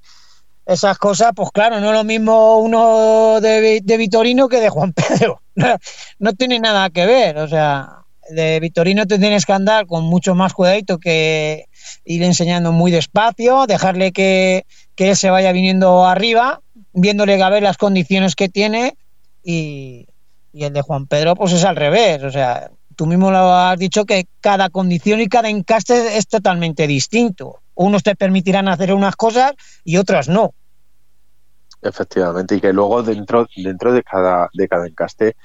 Esas cosas, pues claro, no es lo mismo uno de, de Vitorino que de Juan Pedro. No, tiene nada que ver. O sea, de Vitorino te tienes que andar con mucho más cuidadito que ir enseñando muy despacio, dejarle que, que él se vaya viniendo arriba, viéndole a ver las condiciones que tiene y, y el de Juan Pedro pues es al revés. O sea, tú mismo lo has dicho que cada condición y cada encaste es totalmente distinto. Unos te permitirán hacer unas cosas y otras no. Efectivamente, y que luego dentro, dentro de cada, de cada encaste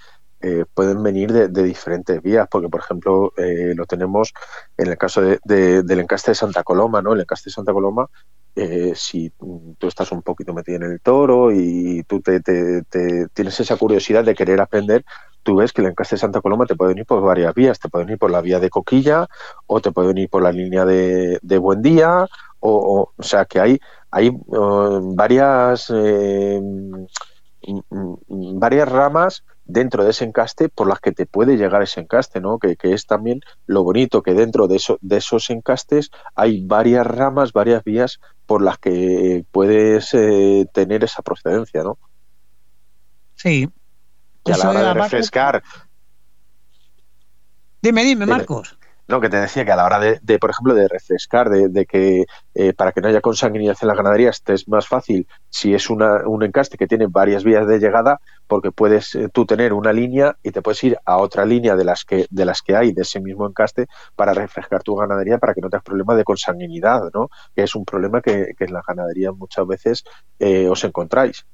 eh, pueden venir de, diferentes vías, porque por ejemplo eh, lo tenemos en el caso de, de, del encaste de Santa Coloma, ¿no? El encaste de Santa Coloma, eh, si tú estás un poquito metido en el toro y tú te, te, tienes esa curiosidad de querer aprender, tú ves que el encaste de Santa Coloma te puede venir por varias vías, te puede venir por la vía de Coquilla o te puede venir por la línea de, de Buen Día, o, o, o sea que hay, hay uh, varias, eh, varias ramas dentro de ese encaste por las que te puede llegar ese encaste, ¿no? Que, que es también lo bonito, que dentro de, eso, de esos encastes hay varias ramas, varias vías por las que puedes eh, tener esa procedencia, ¿no? Sí. A la hora de refrescar. Dime, dime, Marcos. No, que te decía que a la hora de, de por ejemplo, de refrescar, de, de que eh, para que no haya consanguinidad en la ganadería, este es más fácil si es una, un encaste que tiene varias vías de llegada, porque puedes eh, tú tener una línea y te puedes ir a otra línea de las que de las que hay de ese mismo encaste para refrescar tu ganadería para que no tengas problema de consanguinidad, ¿no? Que es un problema que, que en la ganadería muchas veces eh, os encontráis.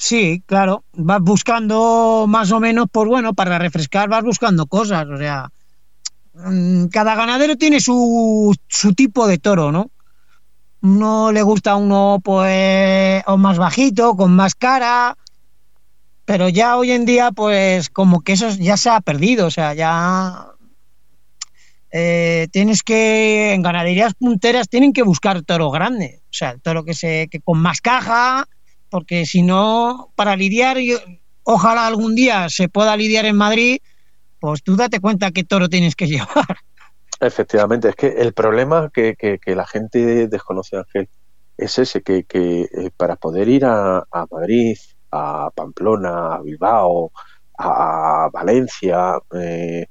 Sí, claro, vas buscando más o menos, pues bueno, para refrescar vas buscando cosas, o sea, mm, cada ganadero tiene su, su tipo de toro, ¿no? No le gusta uno, pues, o más bajito, con más cara, pero ya hoy en día, pues, como que eso ya se ha perdido, o sea, ya eh, tienes que, en ganaderías punteras tienen que buscar toro grande, o sea, el toro que, se, que con más caja, porque si no, para lidiar, ojalá algún día se pueda lidiar en Madrid, pues tú date cuenta qué toro tienes que llevar. Efectivamente, es que el problema que, que, la gente desconoce, Ángel, es ese, que, eh, para poder ir a, a, Madrid, a Pamplona, a Bilbao, a Valencia, eh,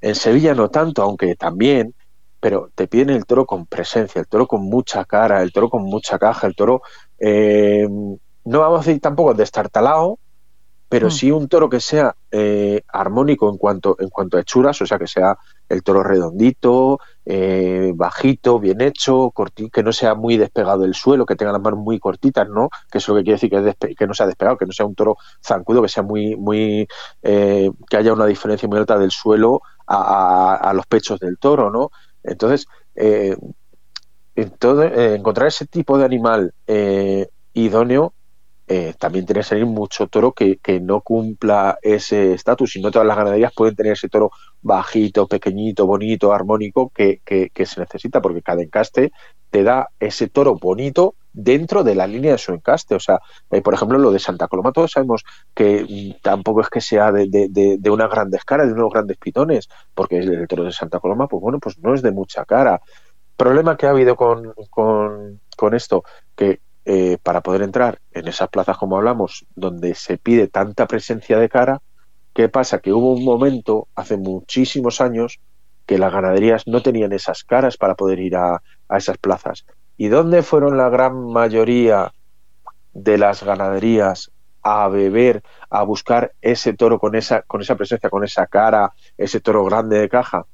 en Sevilla no tanto, aunque también, pero te piden el toro con presencia, el toro con mucha cara, el toro con mucha caja, el toro, eh, no vamos a decir tampoco destartalado, pero mm. sí un toro que sea eh, armónico en cuanto, en cuanto a hechuras, o sea, que sea el toro redondito, eh, bajito, bien hecho, que no sea muy despegado del suelo, que tenga las manos muy cortitas, ¿no? Que eso lo que quiere decir que, que no sea despegado, que no sea un toro zancudo, que sea muy, muy, que haya una diferencia muy alta del suelo a, los pechos del toro, ¿no? Entonces, eh, eh, encontrar ese tipo de animal eh, también tiene que salir mucho toro que, no cumpla ese estatus. Y no todas las ganaderías pueden tener ese toro bajito, pequeñito, bonito, armónico que, que, se necesita, porque cada encaste te da ese toro bonito dentro de la línea de su encaste. O sea, eh, por ejemplo, lo de Santa Coloma, todos sabemos que mm, tampoco es que sea de, de, de, unas grandes de unos grandes pitones, porque el, toro de Santa Coloma, pues bueno, pues no es de mucha cara. Problema que ha habido con, con, esto, que eh, para poder entrar en esas plazas, como hablamos, donde se pide tanta presencia de cara, ¿qué pasa? Que hubo un momento, hace muchísimos años, que las ganaderías no tenían esas caras para poder ir a, a esas plazas. ¿Y dónde fueron la gran mayoría de las ganaderías a beber, a buscar ese toro con esa, con esa presencia, con esa cara, ese toro grande de caja?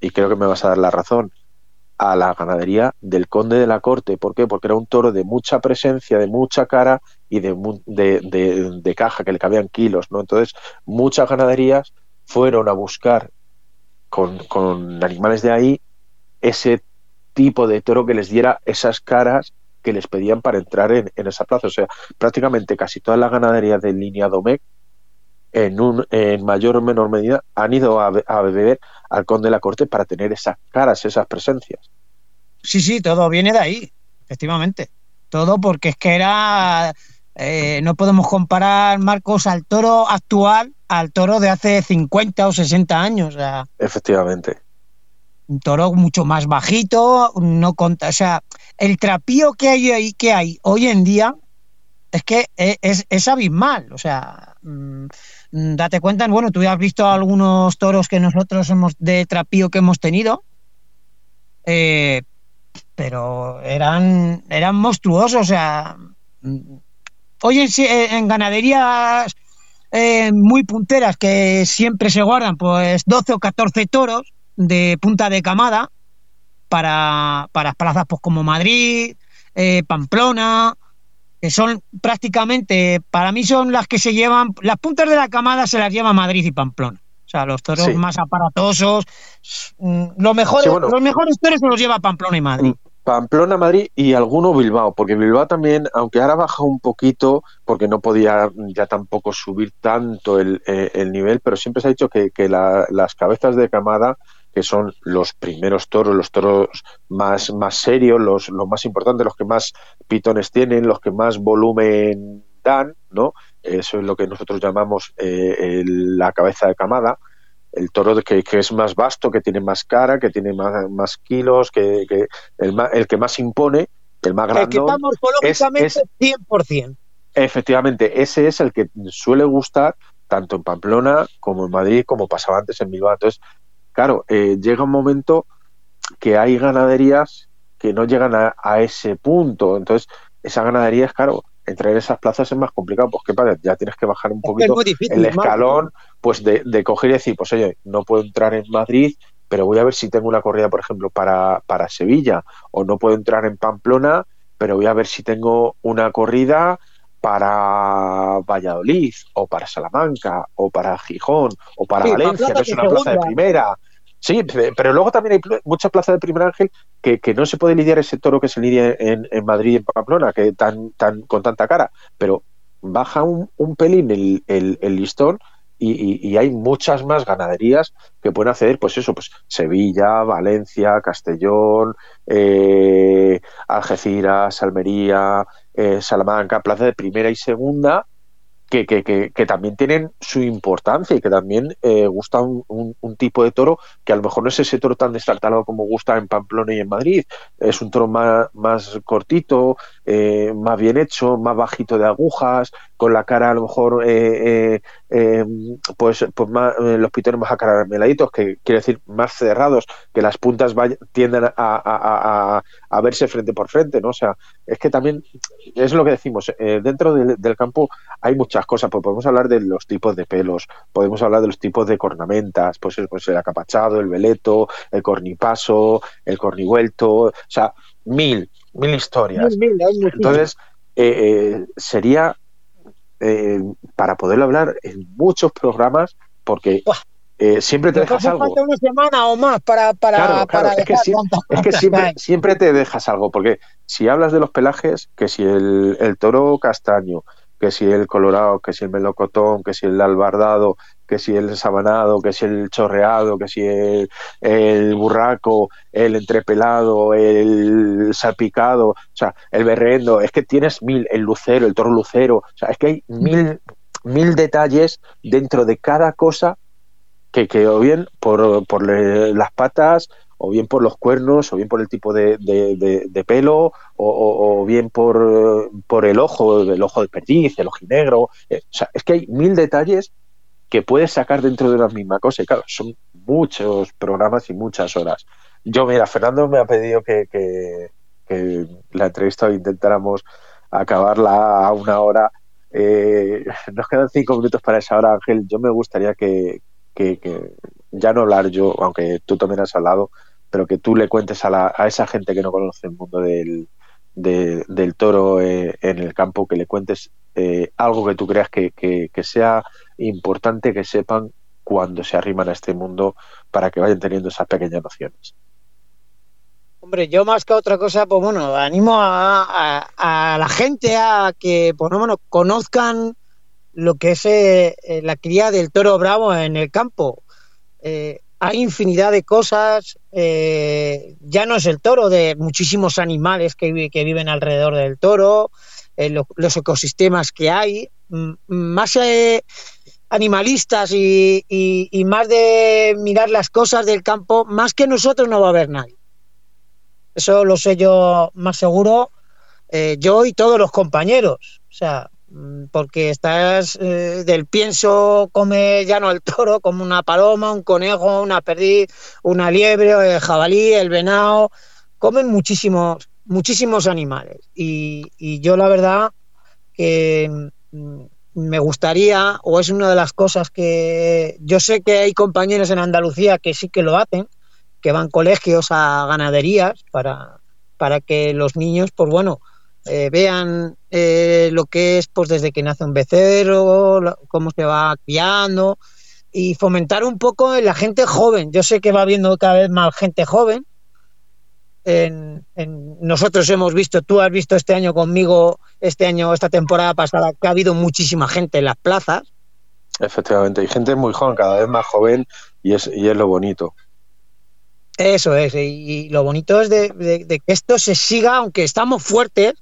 Y creo que me vas a dar la razón. A la ganadería del conde de la corte. ¿Por qué? Porque era un toro de mucha presencia, de mucha cara y de, de, de caja, que le cabían kilos. ¿no? Entonces, muchas ganaderías fueron a buscar con, con animales de ahí ese tipo de toro que les diera esas caras que les pedían para entrar en, esa plaza. O sea, prácticamente casi todas las ganaderías de línea Domecq, en, un, en mayor o menor medida, han ido a, beber al conde de la corte para tener esas caras, esas presencias. Sí, sí, todo viene de ahí, efectivamente. Todo porque es que era. Eh, no podemos comparar, Marcos, al toro actual al toro de hace 50 o 60 años. Efectivamente un toro mucho más bajito, no conta, o sea, el trapío que hay ahí que hay hoy en día es que e, es, abismal, o sea, mm, date cuenta, bueno, tú ya has visto algunos toros que nosotros hemos de trapío que hemos tenido, eh, pero eran eran monstruosos, o sea, mm, hoy en, en ganaderías eh, muy punteras que siempre se guardan pues 12 o 14 toros, de punta de camada para, para plazas pues, como Madrid, eh, Pamplona, que son prácticamente, para mí son las que se llevan, las puntas de la camada se las lleva Madrid y Pamplona. O sea, los toros más aparatosos, mm, lo mejor, los mejores toros se los lleva Pamplona y Madrid. Pamplona, Madrid y alguno Bilbao, porque Bilbao también, aunque ahora baja un poquito, porque no podía ya tampoco subir tanto el, eh, nivel, pero siempre se ha dicho que, que las cabezas de camada que son los primeros toros, los toros más, más serios, los, los más importantes, los que más pitones tienen, los que más volumen dan, ¿no? Eso es lo que nosotros llamamos eh, la cabeza de camada, el toro que, que, es más vasto, que tiene más cara, que tiene más, más kilos, que, que el, el, que más impone, el más grande. El que morfológicamente es, 100%. Efectivamente, ese es el que suele gustar tanto en Pamplona como en Madrid, como pasaba antes en Bilbao. Entonces, claro, eh, llega un momento que hay ganaderías que no llegan a, ese punto. Entonces, esa ganadería es, claro, entrar en esas plazas es más complicado. Pues, ¿qué pasa? Ya tienes que bajar un poquito el escalón, pues de, de, coger y decir, pues, oye, no puedo entrar en Madrid, pero voy a ver si tengo una corrida, por ejemplo, para, para Sevilla, o no puedo entrar en Pamplona, pero voy a ver si tengo una corrida para Valladolid o para Salamanca o para Gijón o para Valencia, que es una plaza de primera. Sí, pero luego también hay muchas plazas de primer ángel que, que, no se puede lidiar ese toro que se lidia en, en Madrid y en Pamplona, que tan, tan, con tanta cara, pero baja un, un pelín el, el, listón y, hay muchas más ganaderías que pueden acceder, pues eso, pues Sevilla, Valencia, Castellón, eh, Algeciras, Almería, eh, Salamanca, Plaza de Primera y Segunda, que, que, también tienen su importancia y que también eh, gusta un, un, tipo de toro que a lo mejor no es ese toro tan destartalado como gusta en Pamplona y en Madrid. Es un toro más, más cortito, eh, más bien hecho, más bajito de agujas, con la cara a lo mejor eh, eh, pues, pues más, eh, los pitones más acarameladitos, que quiere decir más cerrados, que las puntas vayan, tiendan a, a, a, verse frente por frente, ¿no? O sea, es que también es lo que decimos, eh, dentro del, del, campo hay muchas cosas, pues podemos hablar de los tipos de pelos, podemos hablar de los tipos de cornamentas, pues, pues el acapachado, el veleto, el cornipaso, el cornivuelto, o sea, mil, mil historias. Entonces, eh, sería eh, para poderlo hablar en muchos programas, porque eh, siempre te dejas algo. una semana o más para, para, es que, siempre, siempre, te dejas algo, porque si hablas de los pelajes, que si el, el toro castaño, que si el colorado, que si el melocotón, que si el albardado, que si el sabanado, que si el chorreado, que si el, burraco, el entrepelado, el salpicado, o sea, el berrendo, es que tienes mil, el lucero, el toro lucero, o sea, es que hay mil, mil detalles dentro de cada cosa que, que o bien por, por las patas, o bien por los cuernos, o bien por el tipo de, pelo, o, bien por, por el ojo, el ojo de perdiz, el ojinegro. Eh, o sea, es que hay mil detalles que puedes sacar dentro de la misma cosa. Y claro, son muchos programas y muchas horas. Yo, mira, Fernando me ha pedido que, que, la entrevista intentáramos acabarla a una hora. Eh, nos quedan cinco minutos para esa hora, Ángel. Yo me gustaría que, que, ya no hablar yo, aunque tú también has hablado, pero que tú le cuentes a, la, a esa gente que no conoce el mundo del, del toro eh, en el campo, que le cuentes eh, algo que tú creas que, que, sea importante que sepan cuando se arriman a este mundo para que vayan teniendo esas pequeñas nociones. Hombre, yo más que otra cosa, pues bueno, animo a, a, la gente a que, pues bueno, conozcan lo que es eh, la cría del toro bravo en el campo. Hay infinidad de cosas, eh, ya no es el toro, de muchísimos animales que, que viven alrededor del toro, eh, los ecosistemas que hay, más eh, animalistas y, y, más de mirar las cosas del campo, más que nosotros no va a haber nadie. Eso lo sé yo más seguro, eh, yo y todos los compañeros. O sea, porque estás eh, del pienso, come ya no el toro, como una paloma, un conejo, una perdiz, una liebre, el jabalí, el venado, comen muchísimos, muchísimos animales. Y, yo la verdad que mm, me gustaría, o es una de las cosas que yo sé que hay compañeros en Andalucía que sí que lo hacen, que van colegios a ganaderías para, para que los niños, pues bueno, eh, vean eh, lo que es pues desde que nace un becerro, cómo se va criando y fomentar un poco en la gente joven. Yo sé que va habiendo cada vez más gente joven. En, nosotros hemos visto, tú has visto este año conmigo, este año, esta temporada pasada, que ha habido muchísima gente en las plazas. Efectivamente, hay gente muy joven, cada vez más joven y es, y es lo bonito. Eso es, y, lo bonito es de, que esto se siga, aunque estamos fuertes,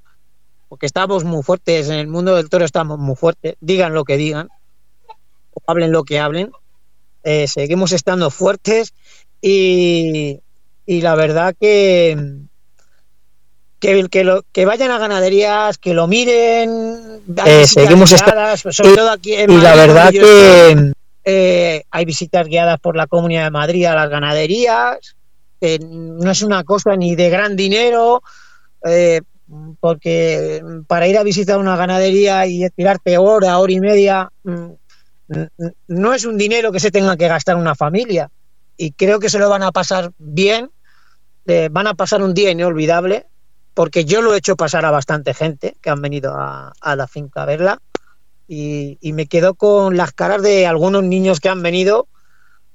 porque estamos muy fuertes, en el mundo del toro estamos muy fuertes, digan lo que digan, o hablen lo que hablen, eh, seguimos estando fuertes y, y la verdad que, que, que, lo, que vayan a ganaderías, que lo miren, eh, seguimos estando sobre todo aquí en y la verdad que eh, hay visitas guiadas por la Comunidad de Madrid a las ganaderías, no es una cosa ni de gran dinero, eh, porque para ir a visitar una ganadería y tirarte hora, hora y media, mm, no es un dinero que se tenga que gastar una familia. Y creo que se lo van a pasar bien, van a pasar un día inolvidable, porque yo lo he hecho pasar a bastante gente que han venido a, la finca a verla. Y, me quedo con las caras de algunos niños que han venido.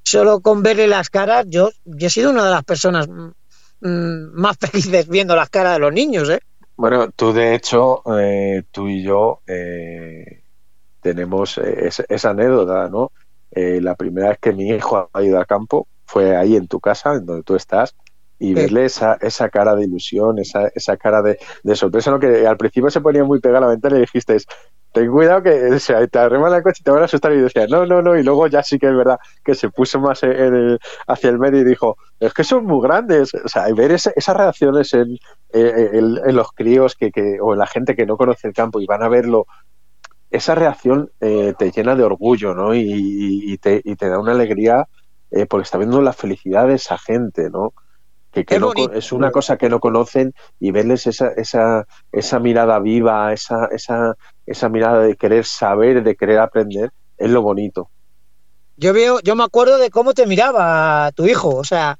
Solo con verle las caras, yo, yo he sido una de las personas mm, más felices viendo las caras de los niños, ¿eh? Bueno, tú de hecho, eh, tú y yo eh, tenemos esa anécdota, ¿no? eh, la primera vez que mi hijo ha ido al campo fue ahí en tu casa, en donde tú estás, y verle esa, esa cara de ilusión, esa, esa cara de, sorpresa, lo que al principio se ponía muy pegada a la ventana y dijiste, ten cuidado que o sea, te arreman el coche y te van a asustar y decía, no, no, no, y luego ya sí que es verdad que se puso más hacia el medio y dijo, es que son muy grandes, o sea, ver esas reacciones en, en, los críos que, que, o en la gente que no conoce el campo y van a verlo, esa reacción eh, te llena de orgullo, ¿no? Y, te, y te da una alegría eh, porque está viendo la felicidad de esa gente, ¿no? Que, que es una cosa que no conocen y verles esa, esa, esa mirada viva, esa, esa, esa mirada de querer saber, de querer aprender, es lo bonito. Yo veo, yo me acuerdo de cómo te miraba tu hijo, o sea,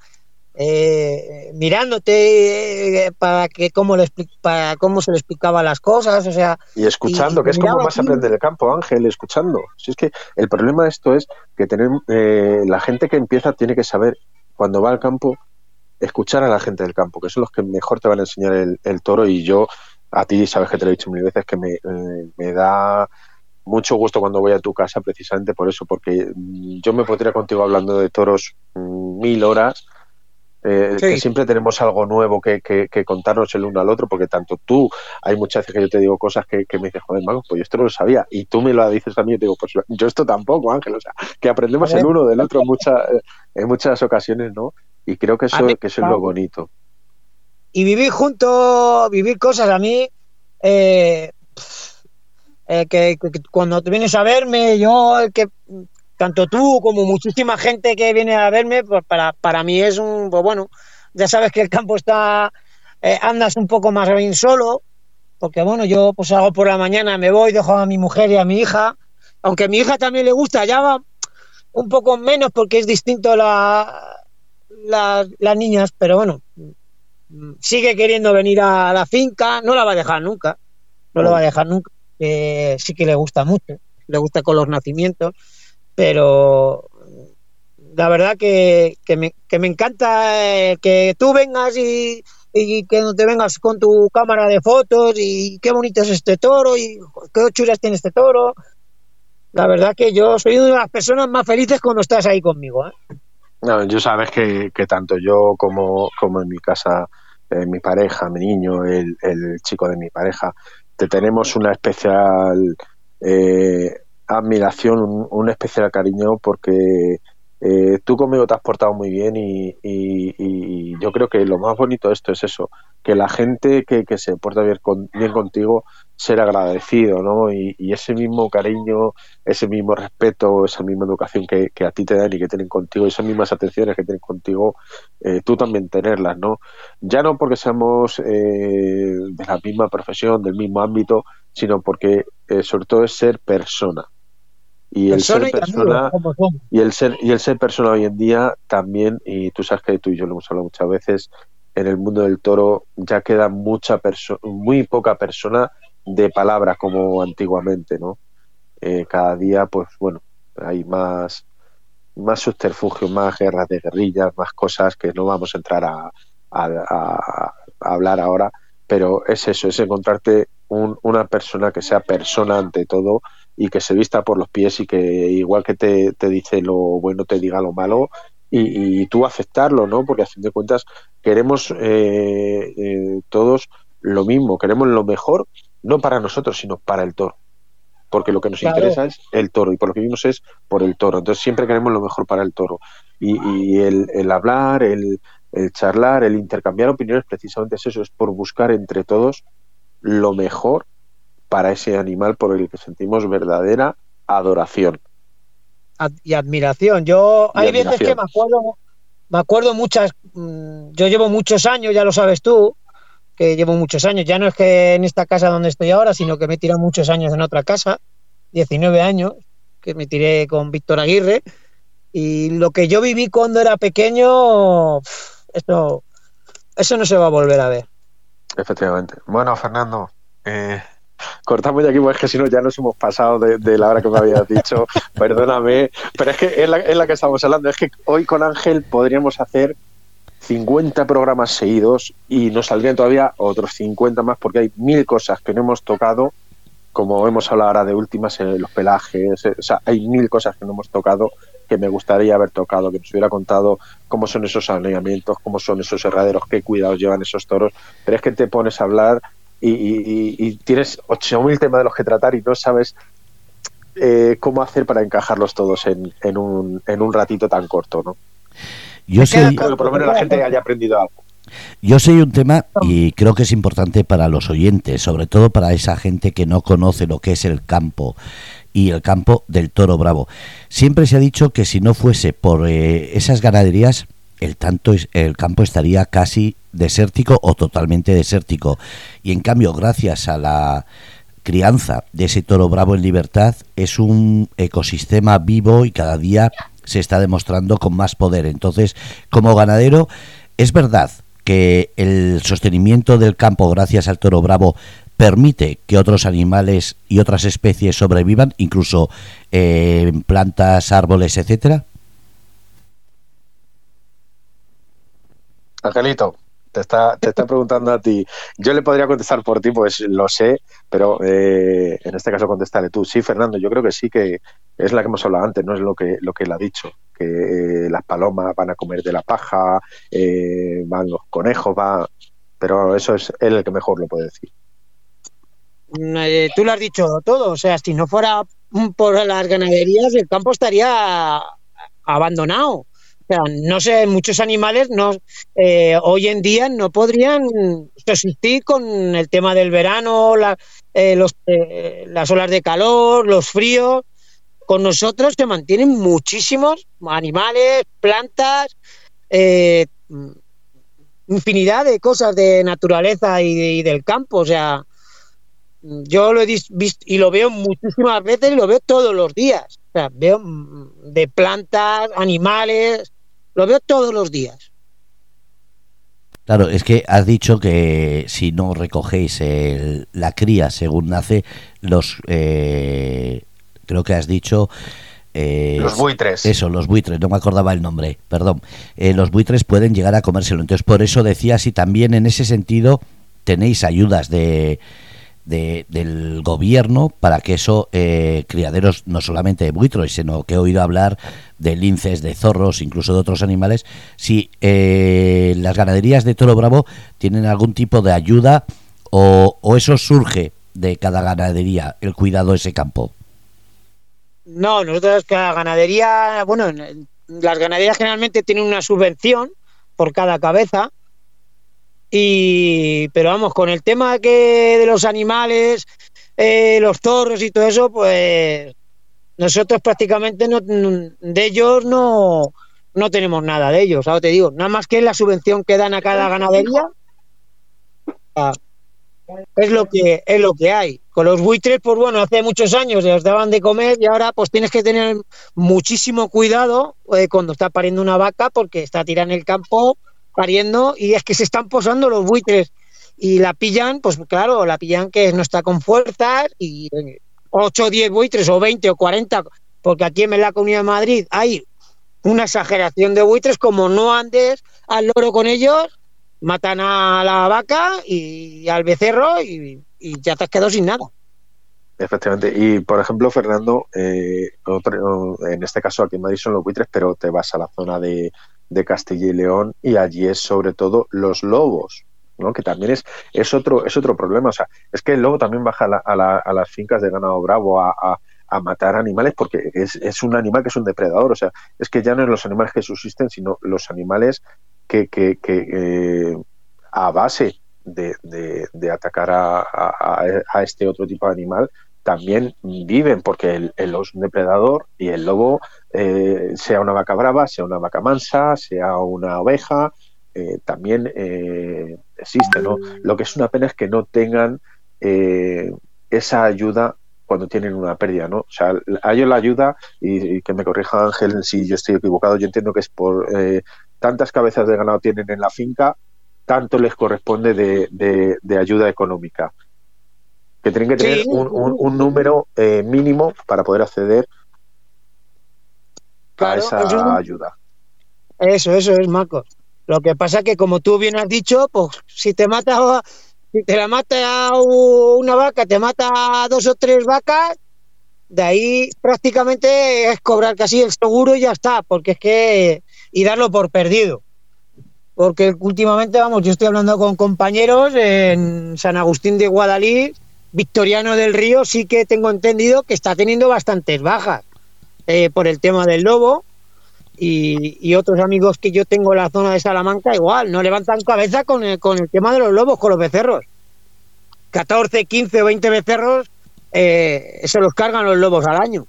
eh, mirándote eh, para que cómo le para cómo se le explicaba las cosas, o sea, y escuchando, que es como más aprender el campo, Ángel, escuchando. Si es que el problema de esto es que tener eh, la gente que empieza tiene que saber cuando va al campo escuchar a la gente del campo, que son los que mejor te van a enseñar el, toro y yo a ti sabes que te lo he dicho mil veces que me, me da mucho gusto cuando voy a tu casa precisamente por eso, porque yo me podría contigo hablando de toros mil horas eh, que siempre tenemos algo nuevo que, contarnos el uno al otro, porque tanto tú, hay muchas veces que yo te digo cosas que, me dices, joder, Mago, pues yo esto no lo sabía, y tú me lo dices a mí y te digo, pues yo esto tampoco, Ángel, o sea, que aprendemos el uno del otro en, muchas en muchas ocasiones, ¿no? Y creo que eso, que eso es lo bonito. Y vivir juntos, vivir cosas, a mí, eh, que, cuando te vienes a verme, yo, que tanto tú como muchísima gente que viene a verme, pues para, para mí es un, pues bueno, ya sabes que el campo está, eh, andas un poco más bien solo, porque bueno, yo pues hago por la mañana, me voy, dejo a mi mujer y a mi hija, aunque a mi hija también le gusta, ya va un poco menos porque es distinto la, las niñas, pero bueno, sigue queriendo venir a la finca, no la va a dejar nunca, no la va a dejar nunca, sí que le gusta mucho, le gusta con los nacimientos pero la verdad que, que, me, que me encanta eh, que tú vengas y, y que no te vengas con tu cámara de fotos y qué bonito es este toro y qué chulas tiene este toro. La verdad que yo soy una de las personas más felices cuando estás ahí conmigo. ¿eh? No, yo sabes que, que tanto yo como, como en mi casa, eh, mi pareja, mi niño, el, el, chico de mi pareja, te tenemos una especial eh, admiración, un, especial cariño porque eh, tú conmigo te has portado muy bien y, yo creo que lo más bonito de esto es eso, que la gente que, se porta bien, bien contigo, ser agradecido, ¿no? Y, ese mismo cariño, ese mismo respeto, esa misma educación que, a ti te dan y que tienen contigo, esas mismas atenciones que tienen contigo, eh, tú también tenerlas, ¿no? Ya no porque seamos eh, de la misma profesión, del mismo ámbito, sino porque sobre todo es ser persona y el ser persona y, el ser y el ser persona hoy en día también y tú sabes que tú y yo lo hemos hablado muchas veces en el mundo del toro ya queda mucha persona muy poca persona de palabra como antiguamente no eh, cada día pues bueno hay más más subterfugio más guerras de guerrillas más cosas que no vamos a entrar a, a, hablar ahora pero es eso es encontrarte una persona que sea persona ante todo y que se vista por los pies y que igual que te, dice lo bueno te diga lo malo y, tú aceptarlo, ¿no? Porque a fin de cuentas queremos eh, eh, todos lo mismo, queremos lo mejor, no para nosotros, sino para el toro. Porque lo que nos interesa es el toro y por lo que vimos es por el toro. Entonces siempre queremos lo mejor para el toro. Y, el, el, hablar, el, el charlar, el intercambiar opiniones, precisamente es eso, es por buscar entre todos lo mejor para ese animal por el que sentimos verdadera adoración. Y admiración. Yo hay veces que me acuerdo, me acuerdo muchas, mm, yo llevo muchos años, ya lo sabes tú, que llevo muchos años, ya no es que en esta casa donde estoy ahora, sino que me he tirado muchos años en otra casa, 19 años, que me tiré con Víctor Aguirre, y lo que yo viví cuando era pequeño, eso, eso no se va a volver a ver. Efectivamente. Bueno, Fernando, eh, cortamos ya aquí, porque si no ya nos hemos pasado de, la hora que me habías dicho. Perdóname, pero es que es la, es la que estamos hablando. Es que hoy con Ángel podríamos hacer 50 programas seguidos y nos saldrían todavía otros 50 más porque hay mil cosas que no hemos tocado como hemos hablado ahora de últimas, eh, los pelajes, o sea, hay mil cosas que no hemos tocado que me gustaría haber tocado, que nos hubiera contado cómo son esos alineamientos, cómo son esos herraderos, qué cuidados llevan esos toros, pero es que te pones a hablar y, y, y tienes 8.000 temas de los que tratar y no sabes eh, cómo hacer para encajarlos todos en, en, un, en un ratito tan corto, ¿no? Yo sé, por lo menos la gente haya aprendido algo. Yo sé un tema y creo que es importante para los oyentes, sobre todo para esa gente que no conoce lo que es el campo y el campo del toro bravo. Siempre se ha dicho que si no fuese por eh, esas ganaderías, el, tanto, el campo estaría casi desértico o totalmente desértico. Y en cambio, gracias a la crianza de ese toro bravo en libertad, es un ecosistema vivo y cada día se está demostrando con más poder. Entonces, como ganadero, es verdad que el sostenimiento del campo gracias al toro bravo permite que otros animales y otras especies sobrevivan, incluso eh, plantas, árboles, etcétera? Angelito, te está, te está preguntando a ti. Yo le podría contestar por ti, pues lo sé, pero eh, en este caso contestaré tú. Sí, Fernando, yo creo que sí que es la que hemos hablado antes, no es lo que, lo que él ha dicho, que eh, las palomas van a comer de la paja, van los conejos, va, pero eso es él el que mejor lo puede decir. Eh, tú lo has dicho todo, o sea, si no fuera por las ganaderías, el campo estaría abandonado. O sea, no sé, muchos animales no, eh, hoy en día no podrían subsistir con el tema del verano, eh, los, las olas de calor, los fríos. Con nosotros se mantienen muchísimos animales, plantas, infinidad de cosas de naturaleza y del campo. O sea, yo lo he visto y lo veo muchísimas veces y lo veo todos los días. O sea, veo mm, de plantas, animales, lo veo todos los días. Claro, es que has dicho que si no recogéis la cría según nace, los eh, creo que has dicho eh, los buitres. Eso, los buitres, no me acordaba el nombre, perdón. Eh, los buitres pueden llegar a comérselo. Entonces, por eso decía si también en ese sentido tenéis ayudas de, del gobierno para que eso, eh, criaderos no solamente de buitres, sino que he oído hablar de linces, de zorros, incluso de otros animales, si eh, las ganaderías de Toro Bravo tienen algún tipo de ayuda o, o eso surge de cada ganadería, el cuidado de ese campo. No, nosotros cada ganadería, bueno, las ganaderías generalmente tienen una subvención por cada cabeza y, pero vamos, con el tema que de los animales, eh, los toros y todo eso, pues nosotros prácticamente no, de ellos no, no tenemos nada de ellos, ahora te digo, nada más que la subvención que dan a cada ganadería. Ah, es lo que es lo que hay. Con los buitres, pues bueno, hace muchos años les daban de comer y ahora pues tienes que tener muchísimo cuidado eh, cuando está pariendo una vaca porque está tirada en el campo pariendo y es que se están posando los buitres y la pillan, pues claro, la pillan que no está con fuerzas y 8 o 10 buitres o 20 o 40, porque aquí en la Comunidad de Madrid hay una exageración de buitres, como no andes al loro con ellos, matan a la vaca y al becerro y, ya te has quedado sin nada. Efectivamente. Y, por ejemplo, Fernando, eh, en este caso aquí en Madrid son los buitres, pero te vas a la zona de, de Castilla y León y allí es sobre todo los lobos, ¿no? que también es, es, otro, es otro problema. O sea, es que el lobo también baja a, las fincas de ganado bravo a, matar animales porque es, un animal que es un depredador. O sea, es que ya no es los animales que subsisten, sino los animales que, que, eh, a base de, de, atacar a, este otro tipo de animal también viven, porque el, el es un depredador y el lobo, eh, sea una vaca brava, sea una vaca mansa, sea una oveja, eh, también eh, existe. ¿no? Lo que es una pena es que no tengan esa ayuda cuando tienen una pérdida, ¿no? O sea, a ellos la ayuda, y, que me corrija Ángel si yo estoy equivocado, yo entiendo que es por tantas cabezas de ganado tienen en la finca, tanto les corresponde de, de ayuda económica que tienen que tener un, número eh, mínimo para poder acceder a esa ayuda. Eso, eso es, Marcos. Lo que pasa es que, como tú bien has dicho, pues si te matas si te la mata una vaca, te mata dos o tres vacas, de ahí prácticamente es cobrar casi el seguro y ya está, porque es que y darlo por perdido. Porque últimamente, vamos, yo estoy hablando con compañeros en San Agustín de Guadalí, Victoriano del Río, sí que tengo entendido que está teniendo bastantes bajas eh, por el tema del lobo. Y, otros amigos que yo tengo en la zona de Salamanca, igual, no levantan cabeza con el, con el tema de los lobos, con los becerros. 14, 15 o 20 becerros eh, se los cargan los lobos al año.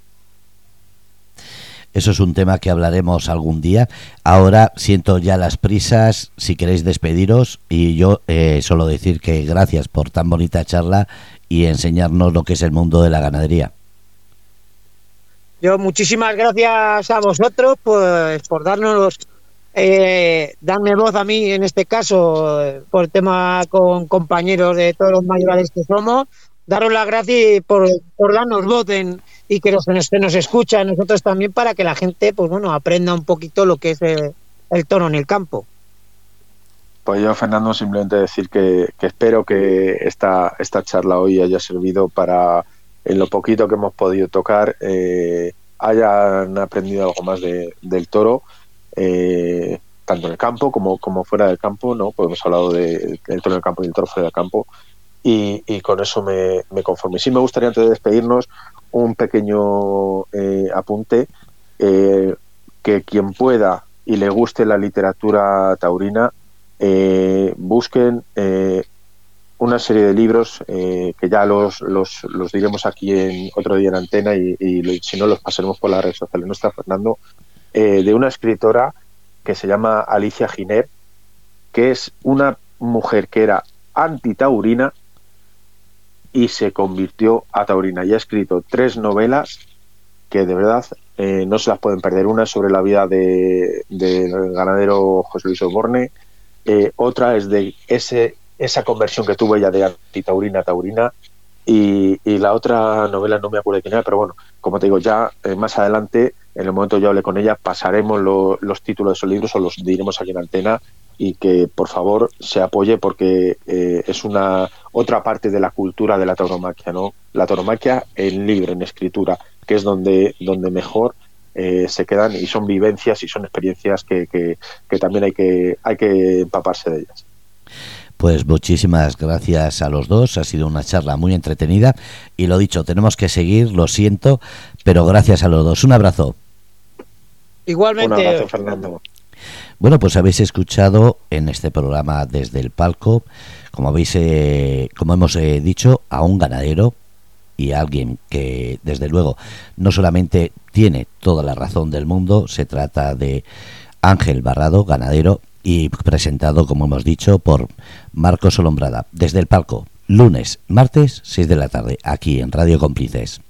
Eso es un tema que hablaremos algún día. Ahora siento ya las prisas, si queréis despediros, y yo eh, solo decir que gracias por tan bonita charla y enseñarnos lo que es el mundo de la ganadería. Yo muchísimas gracias a vosotros pues, por darnos, eh, darme voz a mí en este caso, por el tema con compañeros de todos los mayores que somos daros las gracias por, por darnos voz y que nos, se nos escucha a nosotros también para que la gente pues bueno aprenda un poquito lo que es el, el toro en el campo. Pues yo, Fernando, simplemente decir que, espero que esta, esta charla hoy haya servido para, en lo poquito que hemos podido tocar, eh, hayan aprendido algo más de, del toro, eh, tanto en el campo como, como fuera del campo, ¿no? Pues hemos hablado de, del toro en el campo y del toro fuera del campo, y, con eso me, me, conformo. sí me gustaría antes de despedirnos un pequeño eh, apunte eh, que quien pueda y le guste la literatura taurina eh, busquen una serie de libros que ya los, los, los, diremos aquí en otro día en antena y, si no los pasaremos por las redes sociales. No está Fernando, de una escritora que se llama Alicia Giner, que es una mujer que era antitaurina y se convirtió a taurina. Y ha escrito tres novelas que de verdad eh, no se las pueden perder. Una sobre la vida del de, ganadero José Luis Oborne, eh, otra es de ese, esa conversión que tuvo ella de antitaurina a taurina, y, la otra novela no me acuerdo de quién era, pero bueno, como te digo, ya eh, más adelante, en el momento yo hablé con ella, pasaremos los títulos de esos libros o los diremos aquí en antena y que por favor se apoye porque eh, es una otra parte de la cultura de la tauromaquia, ¿no? La tauromaquia en libre, en escritura, que es donde, donde mejor eh, se quedan y son vivencias y son experiencias que, que, que, también hay que, hay que empaparse de ellas. Pues muchísimas gracias a los dos, ha sido una charla muy entretenida y lo dicho, tenemos que seguir, lo siento, pero gracias a los dos. Un abrazo. Igualmente. Un abrazo, Fernando. Bueno, pues habéis escuchado en este programa desde el palco, como habéis, eh, como hemos eh, dicho, a un ganadero y alguien que, desde luego, no solamente tiene toda la razón del mundo, se trata de Ángel Barrado, ganadero, y presentado, como hemos dicho, por Marcos Olombrada, desde el palco, lunes, martes, 6 de la tarde, aquí en Radio Cómplices.